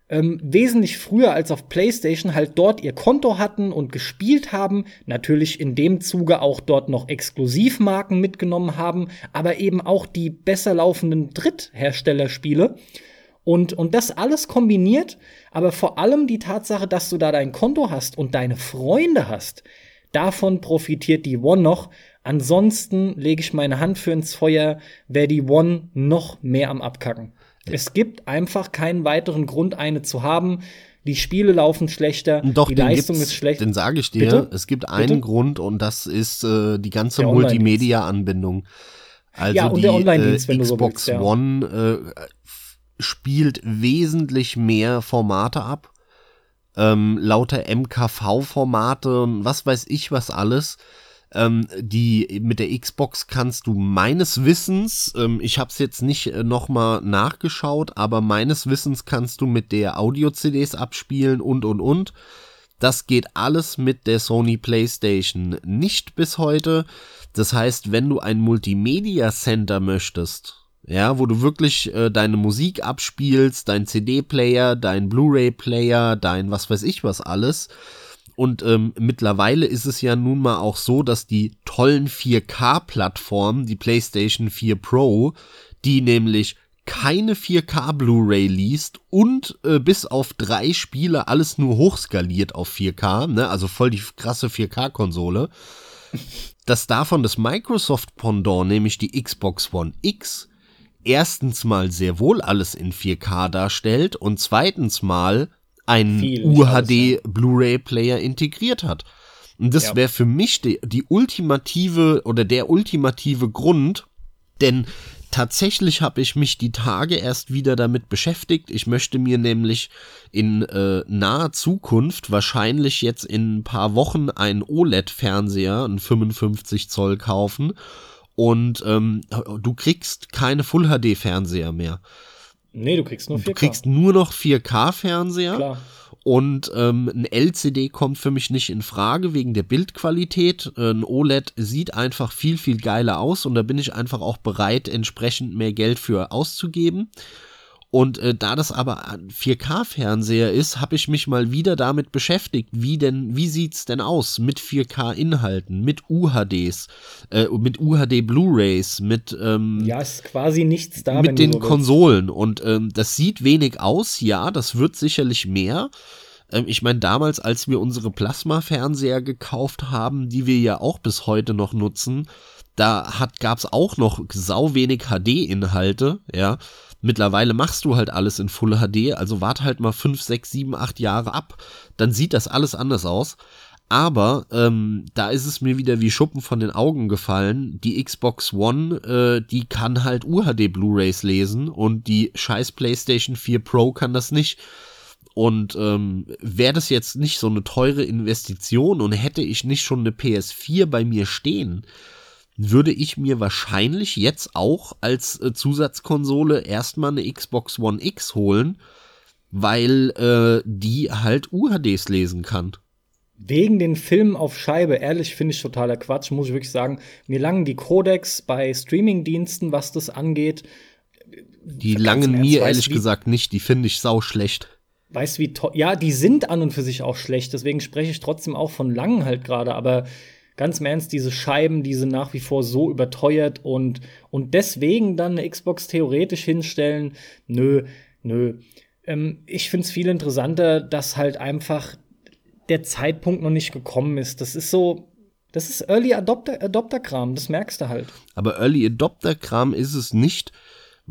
ähm, wesentlich früher als auf PlayStation halt dort ihr Konto hatten und gespielt haben, natürlich in dem Zuge auch dort noch Exklusivmarken mitgenommen haben, aber eben auch die besser laufenden Drittherstellerspiele. Und, und das alles kombiniert, aber vor allem die Tatsache, dass du da dein Konto hast und deine Freunde hast, davon profitiert die One noch. Ansonsten lege ich meine Hand für ins Feuer, wäre die One noch mehr am Abkacken. Es gibt einfach keinen weiteren Grund, eine zu haben. Die Spiele laufen schlechter, Doch, die Leistung ist schlecht. Den sage ich dir. Bitte? Es gibt einen Bitte? Grund und das ist äh, die ganze. Multimedia-Anbindung. Also Ja, und die der Online-Dienst, äh, wenn du so Xbox willst, ja. One äh, spielt wesentlich mehr Formate ab. Ähm, lauter MKV-Formate und was weiß ich was alles. Ähm, die mit der Xbox kannst du meines Wissens, ähm, ich habe es jetzt nicht äh, nochmal nachgeschaut, aber meines Wissens kannst du mit der Audio-CDs abspielen und und und. Das geht alles mit der Sony PlayStation nicht bis heute. Das heißt, wenn du ein Multimedia Center möchtest, ja, wo du wirklich äh, deine Musik abspielst, dein CD-Player, dein Blu-ray-Player, dein was weiß ich was alles. Und ähm, mittlerweile ist es ja nun mal auch so, dass die tollen 4K-Plattformen, die PlayStation 4 Pro, die nämlich keine 4K Blu-ray liest und äh, bis auf drei Spiele alles nur hochskaliert auf 4K, ne, also voll die krasse 4K-Konsole. dass davon das Microsoft Pendant, nämlich die Xbox One X, erstens mal sehr wohl alles in 4K darstellt und zweitens mal einen UHD Blu-ray Player integriert hat. Und das ja. wäre für mich die, die ultimative oder der ultimative Grund, denn tatsächlich habe ich mich die Tage erst wieder damit beschäftigt. Ich möchte mir nämlich in äh, naher Zukunft, wahrscheinlich jetzt in ein paar Wochen, einen OLED-Fernseher, einen 55 Zoll kaufen. Und ähm, du kriegst keine Full-HD-Fernseher mehr. Nee, du kriegst nur 4K. Du kriegst nur noch 4K-Fernseher. Klar. Und ähm, ein LCD kommt für mich nicht in Frage wegen der Bildqualität. Ein OLED sieht einfach viel, viel geiler aus und da bin ich einfach auch bereit, entsprechend mehr Geld für auszugeben. Und äh, da das aber ein 4K-Fernseher ist, habe ich mich mal wieder damit beschäftigt, wie denn, wie sieht's denn aus mit 4K-Inhalten, mit UHDs, äh, mit UHD Blu-rays, mit ähm, ja, ist quasi nichts da mit den so Konsolen. Und ähm, das sieht wenig aus, ja, das wird sicherlich mehr. Ähm, ich meine, damals, als wir unsere Plasma-Fernseher gekauft haben, die wir ja auch bis heute noch nutzen, da hat gab's auch noch sau wenig HD-Inhalte, ja. Mittlerweile machst du halt alles in Full HD, also warte halt mal 5, 6, 7, 8 Jahre ab, dann sieht das alles anders aus. Aber ähm, da ist es mir wieder wie Schuppen von den Augen gefallen. Die Xbox One, äh, die kann halt UHD Blu-rays lesen und die scheiß PlayStation 4 Pro kann das nicht. Und ähm, wäre das jetzt nicht so eine teure Investition und hätte ich nicht schon eine PS4 bei mir stehen, würde ich mir wahrscheinlich jetzt auch als äh, Zusatzkonsole erstmal eine Xbox One X holen, weil äh, die halt UHDs lesen kann. Wegen den Filmen auf Scheibe, ehrlich finde ich totaler Quatsch, muss ich wirklich sagen. Mir langen die Codecs bei Streamingdiensten, was das angeht. Die langen mir ehrlich gesagt nicht, die finde ich sau schlecht. Weißt wie Ja, die sind an und für sich auch schlecht, deswegen spreche ich trotzdem auch von langen halt gerade, aber ganz im Ernst, diese Scheiben, die sind nach wie vor so überteuert und, und deswegen dann eine Xbox theoretisch hinstellen, nö, nö. Ähm, ich finde es viel interessanter, dass halt einfach der Zeitpunkt noch nicht gekommen ist. Das ist so, das ist Early Adopter, Adopter Kram, das merkst du halt. Aber Early Adopter Kram ist es nicht,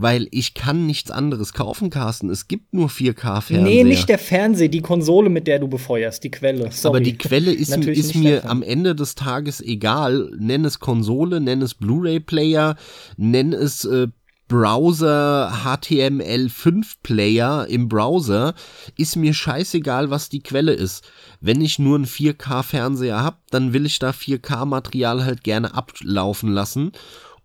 weil ich kann nichts anderes kaufen, Carsten. Es gibt nur 4K-Fernseher. Nee, nicht der Fernseher, die Konsole, mit der du befeuerst, die Quelle. Sorry. Aber die Quelle ist, ist mir am Ende des Tages egal. Nenn es Konsole, nenn es Blu-ray-Player, nenn es äh, Browser HTML5 Player im Browser, ist mir scheißegal, was die Quelle ist. Wenn ich nur einen 4K Fernseher hab, dann will ich da 4K Material halt gerne ablaufen lassen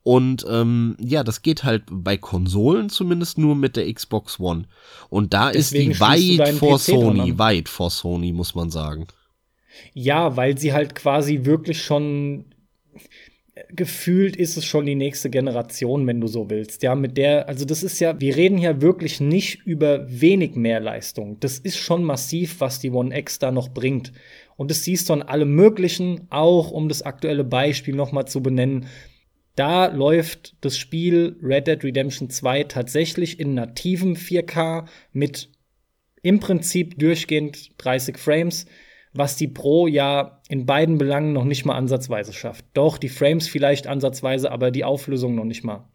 und ähm, ja, das geht halt bei Konsolen zumindest nur mit der Xbox One. Und da Deswegen ist die weit vor PC Sony, weit vor Sony, muss man sagen. Ja, weil sie halt quasi wirklich schon gefühlt ist es schon die nächste Generation, wenn du so willst. Ja, mit der, also das ist ja, wir reden hier wirklich nicht über wenig mehr Leistung. Das ist schon massiv, was die One X da noch bringt. Und das siehst du an allem Möglichen, auch um das aktuelle Beispiel noch mal zu benennen. Da läuft das Spiel Red Dead Redemption 2 tatsächlich in nativem 4K mit im Prinzip durchgehend 30 Frames, was die Pro ja in beiden Belangen noch nicht mal ansatzweise schafft. Doch, die Frames vielleicht ansatzweise, aber die Auflösung noch nicht mal.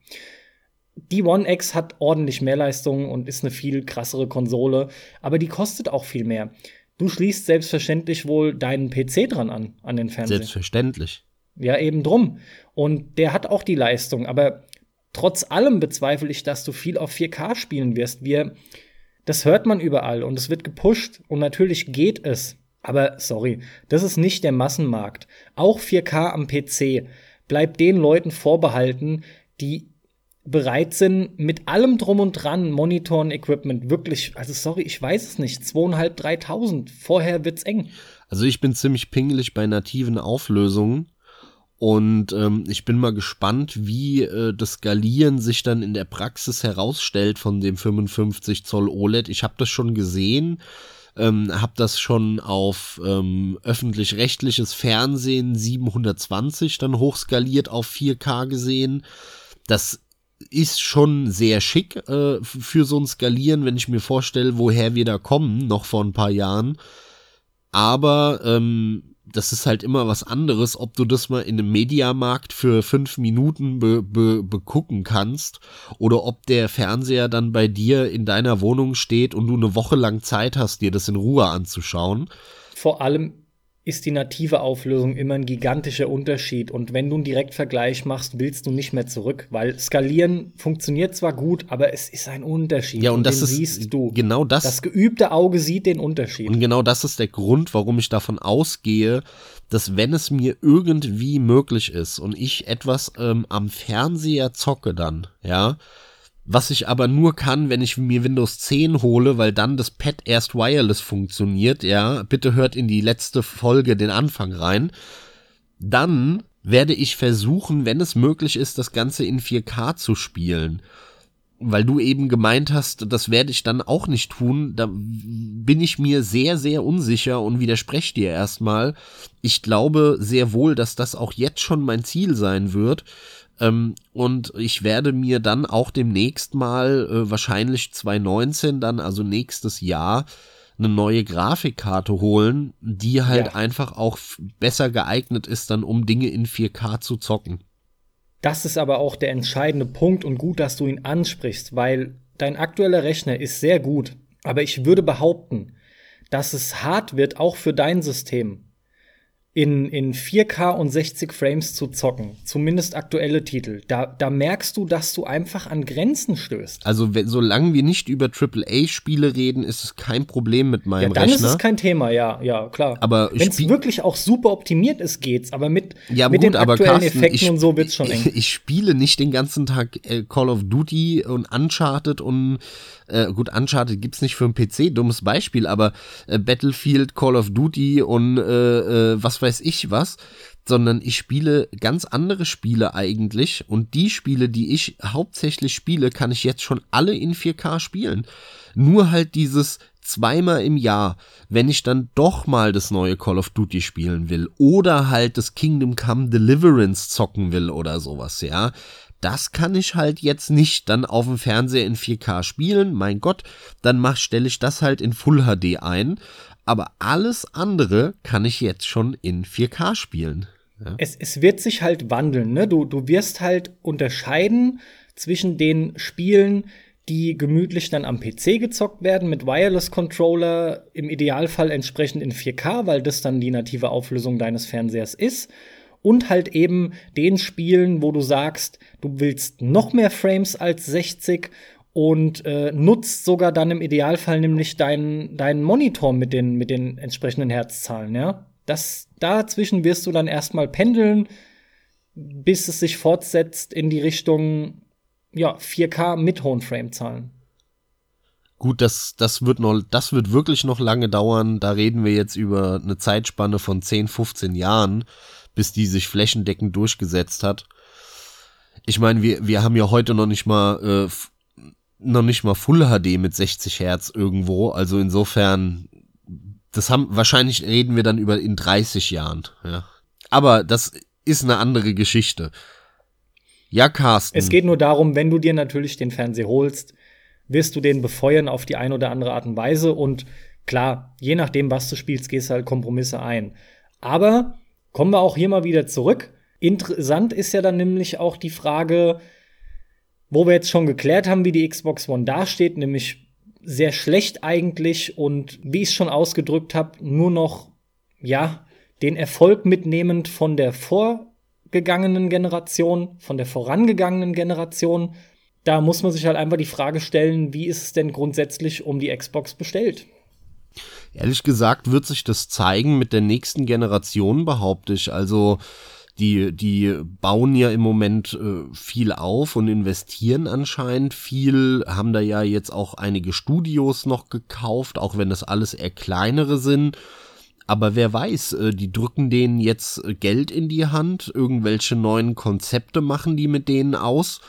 Die One X hat ordentlich mehr Leistung und ist eine viel krassere Konsole, aber die kostet auch viel mehr. Du schließt selbstverständlich wohl deinen PC dran an, an den Fernseher. Selbstverständlich. Ja, eben drum. Und der hat auch die Leistung. Aber trotz allem bezweifle ich, dass du viel auf 4K spielen wirst. Wir, das hört man überall und es wird gepusht und natürlich geht es. Aber sorry, das ist nicht der Massenmarkt. Auch 4K am PC bleibt den Leuten vorbehalten, die bereit sind, mit allem drum und dran, Monitoren, Equipment, wirklich, also sorry, ich weiß es nicht, zweieinhalb, dreitausend. Vorher wird's eng. Also ich bin ziemlich pingelig bei nativen Auflösungen. Und ähm, ich bin mal gespannt, wie äh, das Skalieren sich dann in der Praxis herausstellt von dem 55 Zoll OLED. Ich habe das schon gesehen, ähm, habe das schon auf ähm, öffentlich-rechtliches Fernsehen 720 dann hochskaliert auf 4K gesehen. Das ist schon sehr schick äh, für so ein Skalieren, wenn ich mir vorstelle, woher wir da kommen, noch vor ein paar Jahren. Aber ähm, das ist halt immer was anderes, ob du das mal in einem Mediamarkt für fünf Minuten be, be, begucken kannst oder ob der Fernseher dann bei dir in deiner Wohnung steht und du eine Woche lang Zeit hast, dir das in Ruhe anzuschauen. Vor allem ist die native Auflösung immer ein gigantischer Unterschied. Und wenn du einen Direktvergleich machst, willst du nicht mehr zurück, weil Skalieren funktioniert zwar gut, aber es ist ein Unterschied. Ja, und, und das ist siehst du. Genau das. Das geübte Auge sieht den Unterschied. Und genau das ist der Grund, warum ich davon ausgehe, dass wenn es mir irgendwie möglich ist und ich etwas ähm, am Fernseher zocke dann, ja, was ich aber nur kann, wenn ich mir Windows 10 hole, weil dann das Pad erst wireless funktioniert, ja, bitte hört in die letzte Folge den Anfang rein, dann werde ich versuchen, wenn es möglich ist, das Ganze in 4K zu spielen. Weil du eben gemeint hast, das werde ich dann auch nicht tun, da bin ich mir sehr, sehr unsicher und widerspreche dir erstmal. Ich glaube sehr wohl, dass das auch jetzt schon mein Ziel sein wird, ähm, und ich werde mir dann auch demnächst mal, äh, wahrscheinlich 2019 dann, also nächstes Jahr, eine neue Grafikkarte holen, die halt ja. einfach auch besser geeignet ist, dann um Dinge in 4K zu zocken. Das ist aber auch der entscheidende Punkt und gut, dass du ihn ansprichst, weil dein aktueller Rechner ist sehr gut. Aber ich würde behaupten, dass es hart wird, auch für dein System in, in 4K und 60 Frames zu zocken, zumindest aktuelle Titel, da, da merkst du, dass du einfach an Grenzen stößt. Also wenn, solange wir nicht über AAA-Spiele reden, ist es kein Problem mit meinem ja, dann Rechner. ist es kein Thema, ja, ja, klar. Aber wenn es wirklich auch super optimiert ist, geht's. Aber mit, ja, mit gut, den aktuellen Carsten, Effekten ich, und so wird's schon eng. Ich, ich spiele nicht den ganzen Tag äh, Call of Duty und Uncharted und äh, gut, Uncharted gibt's nicht für einen PC, dummes Beispiel, aber äh, Battlefield, Call of Duty und äh, äh, was weiß ich was, sondern ich spiele ganz andere Spiele eigentlich und die Spiele, die ich hauptsächlich spiele, kann ich jetzt schon alle in 4K spielen. Nur halt dieses zweimal im Jahr, wenn ich dann doch mal das neue Call of Duty spielen will oder halt das Kingdom Come Deliverance zocken will oder sowas, ja, das kann ich halt jetzt nicht dann auf dem Fernseher in 4K spielen. Mein Gott, dann mach, stelle ich das halt in Full HD ein. Aber alles andere kann ich jetzt schon in 4K spielen. Ja. Es, es wird sich halt wandeln, ne? Du, du wirst halt unterscheiden zwischen den Spielen, die gemütlich dann am PC gezockt werden mit Wireless Controller, im Idealfall entsprechend in 4K, weil das dann die native Auflösung deines Fernsehers ist und halt eben den Spielen, wo du sagst, du willst noch mehr Frames als 60 und äh, nutzt sogar dann im Idealfall nämlich deinen deinen Monitor mit den mit den entsprechenden Herzzahlen, ja? Das dazwischen wirst du dann erstmal pendeln, bis es sich fortsetzt in die Richtung ja, 4K mit hohen Framezahlen. Gut, das, das wird noch, das wird wirklich noch lange dauern. Da reden wir jetzt über eine Zeitspanne von 10, 15 Jahren bis die sich flächendeckend durchgesetzt hat. Ich meine, wir, wir haben ja heute noch nicht mal äh, noch nicht mal Full HD mit 60 Hertz irgendwo. Also insofern, das haben wahrscheinlich reden wir dann über in 30 Jahren. Ja. Aber das ist eine andere Geschichte. Ja, Carsten. Es geht nur darum, wenn du dir natürlich den Fernseher holst, wirst du den befeuern auf die eine oder andere Art und Weise. Und klar, je nachdem, was du spielst, gehst du halt Kompromisse ein. Aber Kommen wir auch hier mal wieder zurück. Interessant ist ja dann nämlich auch die Frage, wo wir jetzt schon geklärt haben, wie die Xbox One dasteht, nämlich sehr schlecht eigentlich und wie ich es schon ausgedrückt habe, nur noch, ja, den Erfolg mitnehmend von der vorgegangenen Generation, von der vorangegangenen Generation. Da muss man sich halt einfach die Frage stellen, wie ist es denn grundsätzlich um die Xbox bestellt? Ehrlich gesagt wird sich das zeigen mit der nächsten Generation, behaupte ich. Also die, die bauen ja im Moment äh, viel auf und investieren anscheinend viel, haben da ja jetzt auch einige Studios noch gekauft, auch wenn das alles eher kleinere sind. Aber wer weiß, äh, die drücken denen jetzt Geld in die Hand, irgendwelche neuen Konzepte machen die mit denen aus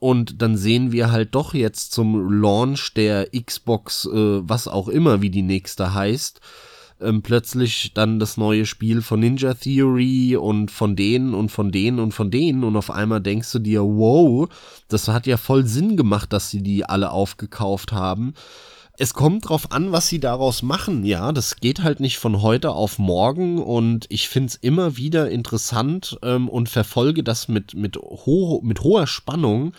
und dann sehen wir halt doch jetzt zum Launch der Xbox, äh, was auch immer, wie die nächste heißt, ähm, plötzlich dann das neue Spiel von Ninja Theory und von denen und von denen und von denen und auf einmal denkst du dir, wow, das hat ja voll Sinn gemacht, dass sie die alle aufgekauft haben. Es kommt drauf an, was sie daraus machen. Ja, das geht halt nicht von heute auf morgen und ich find's immer wieder interessant ähm, und verfolge das mit, mit, ho mit hoher Spannung.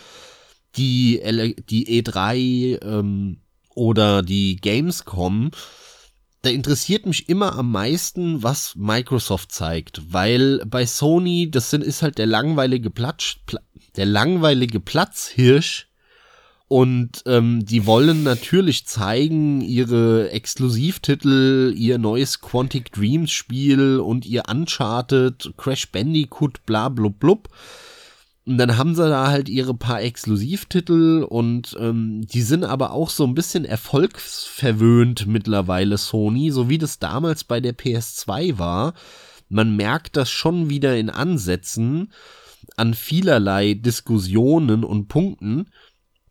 Die, die E3 ähm, oder die Gamescom, da interessiert mich immer am meisten, was Microsoft zeigt, weil bei Sony, das sind, ist halt der langweilige Platz, der langweilige Platzhirsch und ähm, die wollen natürlich zeigen, ihre Exklusivtitel, ihr neues Quantic Dreams Spiel und ihr Uncharted, Crash Bandicoot, bla blub blub. Und dann haben sie da halt ihre paar Exklusivtitel und ähm, die sind aber auch so ein bisschen erfolgsverwöhnt mittlerweile Sony, so wie das damals bei der PS2 war. Man merkt das schon wieder in Ansätzen an vielerlei Diskussionen und Punkten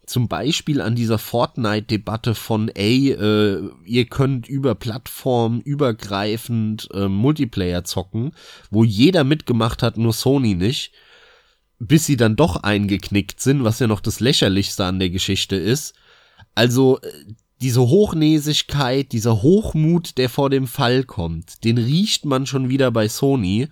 zum Beispiel an dieser Fortnite-Debatte von, ey, äh, ihr könnt über Plattform übergreifend äh, Multiplayer zocken, wo jeder mitgemacht hat, nur Sony nicht, bis sie dann doch eingeknickt sind, was ja noch das Lächerlichste an der Geschichte ist. Also, äh, diese Hochnäsigkeit, dieser Hochmut, der vor dem Fall kommt, den riecht man schon wieder bei Sony.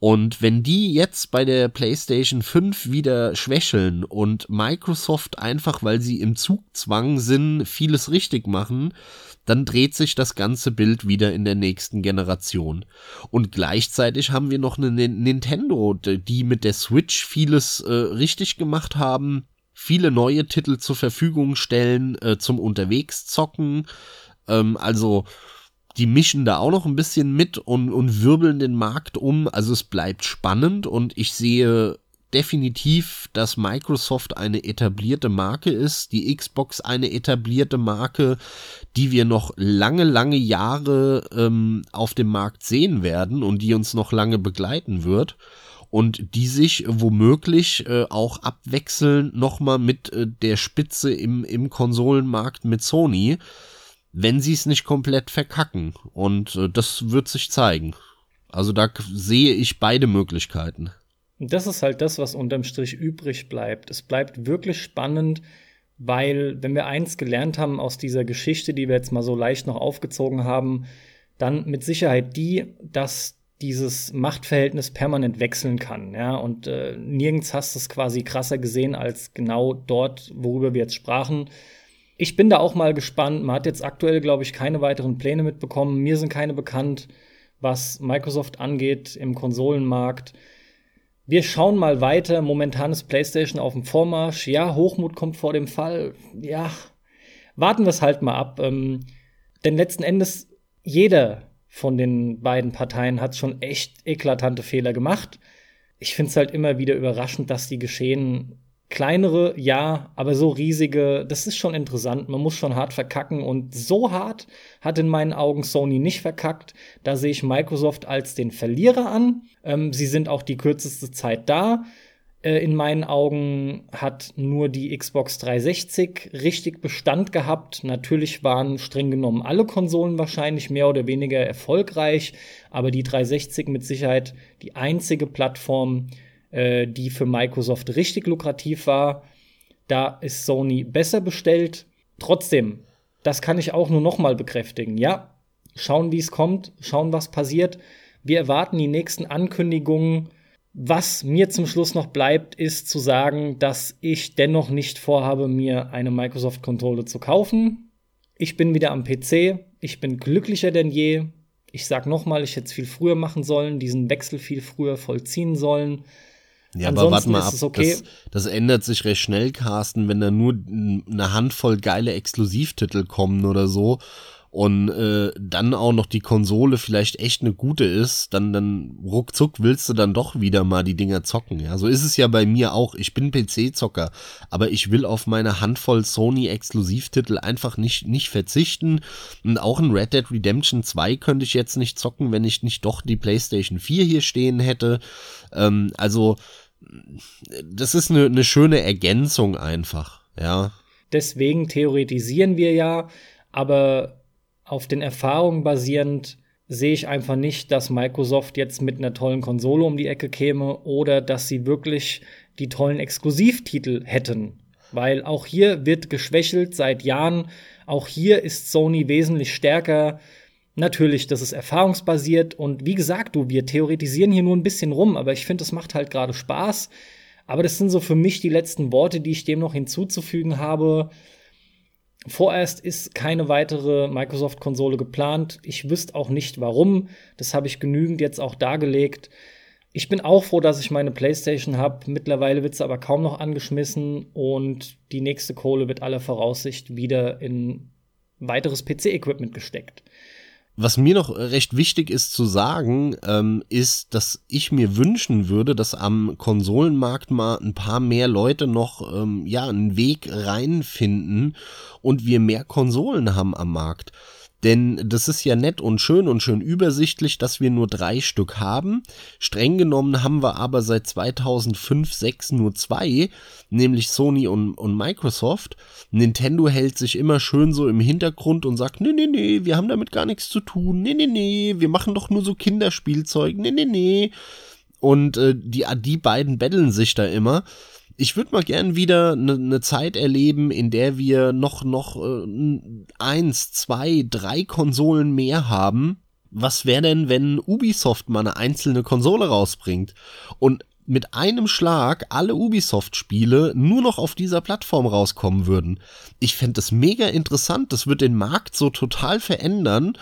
Und wenn die jetzt bei der PlayStation 5 wieder schwächeln und Microsoft einfach, weil sie im Zugzwang sind, vieles richtig machen, dann dreht sich das ganze Bild wieder in der nächsten Generation. Und gleichzeitig haben wir noch eine Nintendo, die mit der Switch vieles äh, richtig gemacht haben, viele neue Titel zur Verfügung stellen äh, zum Unterwegszocken. Ähm, also die mischen da auch noch ein bisschen mit und, und wirbeln den Markt um. Also es bleibt spannend und ich sehe definitiv, dass Microsoft eine etablierte Marke ist, die Xbox eine etablierte Marke, die wir noch lange, lange Jahre ähm, auf dem Markt sehen werden und die uns noch lange begleiten wird und die sich womöglich äh, auch abwechseln nochmal mit äh, der Spitze im, im Konsolenmarkt mit Sony wenn sie es nicht komplett verkacken. Und äh, das wird sich zeigen. Also da sehe ich beide Möglichkeiten. Das ist halt das, was unterm Strich übrig bleibt. Es bleibt wirklich spannend, weil wenn wir eins gelernt haben aus dieser Geschichte, die wir jetzt mal so leicht noch aufgezogen haben, dann mit Sicherheit die, dass dieses Machtverhältnis permanent wechseln kann. Ja? Und äh, nirgends hast du es quasi krasser gesehen als genau dort, worüber wir jetzt sprachen ich bin da auch mal gespannt. Man hat jetzt aktuell, glaube ich, keine weiteren Pläne mitbekommen. Mir sind keine bekannt, was Microsoft angeht im Konsolenmarkt. Wir schauen mal weiter. Momentan ist PlayStation auf dem Vormarsch. Ja, Hochmut kommt vor dem Fall. Ja, warten wir es halt mal ab. Ähm, denn letzten Endes, jeder von den beiden Parteien hat schon echt eklatante Fehler gemacht. Ich finde es halt immer wieder überraschend, dass die geschehen Kleinere, ja, aber so riesige, das ist schon interessant. Man muss schon hart verkacken und so hart hat in meinen Augen Sony nicht verkackt. Da sehe ich Microsoft als den Verlierer an. Ähm, sie sind auch die kürzeste Zeit da. Äh, in meinen Augen hat nur die Xbox 360 richtig Bestand gehabt. Natürlich waren streng genommen alle Konsolen wahrscheinlich mehr oder weniger erfolgreich, aber die 360 mit Sicherheit die einzige Plattform, äh, die für Microsoft richtig lukrativ war. Da ist Sony besser bestellt. Trotzdem, das kann ich auch nur noch mal bekräftigen. Ja, schauen, wie es kommt, schauen, was passiert. Wir erwarten die nächsten Ankündigungen. Was mir zum Schluss noch bleibt, ist zu sagen, dass ich dennoch nicht vorhabe, mir eine Microsoft-Konsole zu kaufen. Ich bin wieder am PC. Ich bin glücklicher denn je. Ich sag noch mal, ich hätte es viel früher machen sollen, diesen Wechsel viel früher vollziehen sollen. Ja, aber warte mal ab, okay. das, das, ändert sich recht schnell, Carsten, wenn da nur eine Handvoll geile Exklusivtitel kommen oder so und äh, dann auch noch die Konsole vielleicht echt eine gute ist, dann, dann ruckzuck willst du dann doch wieder mal die Dinger zocken. Ja, so ist es ja bei mir auch. Ich bin PC-Zocker, aber ich will auf meine Handvoll Sony-Exklusivtitel einfach nicht, nicht verzichten. Und auch ein Red Dead Redemption 2 könnte ich jetzt nicht zocken, wenn ich nicht doch die PlayStation 4 hier stehen hätte. Ähm, also, das ist eine, eine schöne Ergänzung einfach, ja. Deswegen theoretisieren wir ja, aber auf den Erfahrungen basierend sehe ich einfach nicht, dass Microsoft jetzt mit einer tollen Konsole um die Ecke käme oder dass sie wirklich die tollen Exklusivtitel hätten. Weil auch hier wird geschwächelt seit Jahren. Auch hier ist Sony wesentlich stärker. Natürlich, das ist erfahrungsbasiert und wie gesagt, du, wir theoretisieren hier nur ein bisschen rum, aber ich finde, es macht halt gerade Spaß. Aber das sind so für mich die letzten Worte, die ich dem noch hinzuzufügen habe. Vorerst ist keine weitere Microsoft-Konsole geplant. Ich wüsste auch nicht warum. Das habe ich genügend jetzt auch dargelegt. Ich bin auch froh, dass ich meine PlayStation habe. Mittlerweile wird sie aber kaum noch angeschmissen und die nächste Kohle wird aller Voraussicht wieder in weiteres PC-Equipment gesteckt. Was mir noch recht wichtig ist zu sagen, ähm, ist, dass ich mir wünschen würde, dass am Konsolenmarkt mal ein paar mehr Leute noch ähm, ja einen Weg reinfinden und wir mehr Konsolen haben am Markt. Denn das ist ja nett und schön und schön übersichtlich, dass wir nur drei Stück haben. Streng genommen haben wir aber seit 2005, 6 nur zwei, nämlich Sony und, und Microsoft. Nintendo hält sich immer schön so im Hintergrund und sagt, nee, nee, nee, wir haben damit gar nichts zu tun. Nee, nee, nee, wir machen doch nur so Kinderspielzeug. Nee, nee, nee. Und äh, die, die beiden betteln sich da immer ich würde mal gern wieder eine ne Zeit erleben, in der wir noch, noch äh, eins, zwei, drei Konsolen mehr haben. Was wäre denn, wenn Ubisoft mal eine einzelne Konsole rausbringt und mit einem Schlag alle Ubisoft-Spiele nur noch auf dieser Plattform rauskommen würden? Ich fände das mega interessant. Das wird den Markt so total verändern.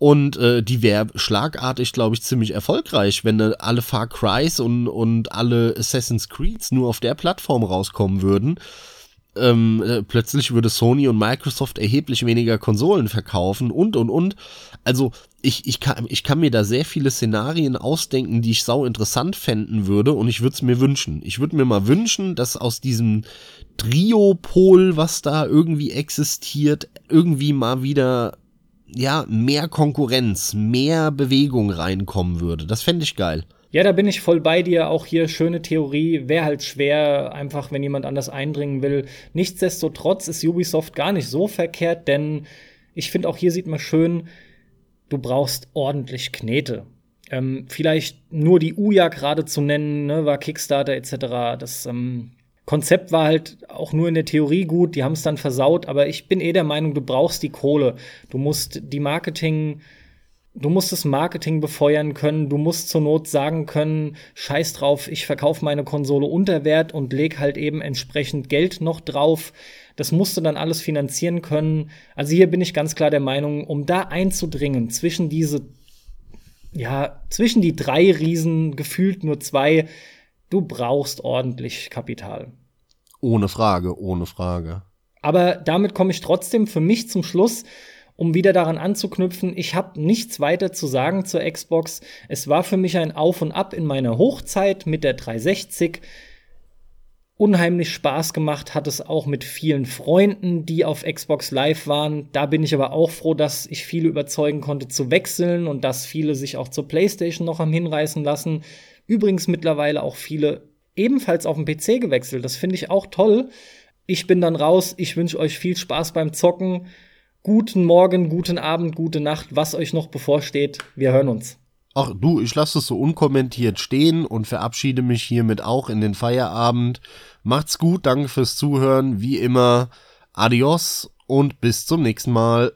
Und äh, die wäre schlagartig, glaube ich, ziemlich erfolgreich, wenn äh, alle Far Crys und, und alle Assassin's Creeds nur auf der Plattform rauskommen würden. Ähm, äh, plötzlich würde Sony und Microsoft erheblich weniger Konsolen verkaufen und und und. Also ich, ich, kann, ich kann mir da sehr viele Szenarien ausdenken, die ich sau interessant fänden würde und ich würde es mir wünschen. Ich würde mir mal wünschen, dass aus diesem Triopol, was da irgendwie existiert, irgendwie mal wieder ja, mehr Konkurrenz, mehr Bewegung reinkommen würde. Das fände ich geil. Ja, da bin ich voll bei dir. Auch hier schöne Theorie. Wäre halt schwer, einfach, wenn jemand anders eindringen will. Nichtsdestotrotz ist Ubisoft gar nicht so verkehrt, denn ich finde auch hier sieht man schön, du brauchst ordentlich Knete. Ähm, vielleicht nur die Uja gerade zu nennen, ne, war Kickstarter etc. Das ähm, Konzept war halt auch nur in der Theorie gut, die haben es dann versaut, aber ich bin eh der Meinung, du brauchst die Kohle. Du musst die Marketing, du musst das Marketing befeuern können, du musst zur Not sagen können, scheiß drauf, ich verkaufe meine Konsole unter Wert und leg halt eben entsprechend Geld noch drauf. Das musst du dann alles finanzieren können. Also hier bin ich ganz klar der Meinung, um da einzudringen zwischen diese, ja, zwischen die drei Riesen, gefühlt nur zwei, Du brauchst ordentlich Kapital. Ohne Frage, ohne Frage. Aber damit komme ich trotzdem für mich zum Schluss, um wieder daran anzuknüpfen. Ich habe nichts weiter zu sagen zur Xbox. Es war für mich ein Auf und Ab in meiner Hochzeit mit der 360. Unheimlich Spaß gemacht hat es auch mit vielen Freunden, die auf Xbox Live waren. Da bin ich aber auch froh, dass ich viele überzeugen konnte zu wechseln und dass viele sich auch zur PlayStation noch am hinreißen lassen. Übrigens mittlerweile auch viele ebenfalls auf den PC gewechselt. Das finde ich auch toll. Ich bin dann raus. Ich wünsche euch viel Spaß beim Zocken. Guten Morgen, guten Abend, gute Nacht, was euch noch bevorsteht. Wir hören uns. Ach du, ich lasse es so unkommentiert stehen und verabschiede mich hiermit auch in den Feierabend. Macht's gut, danke fürs Zuhören, wie immer. Adios und bis zum nächsten Mal.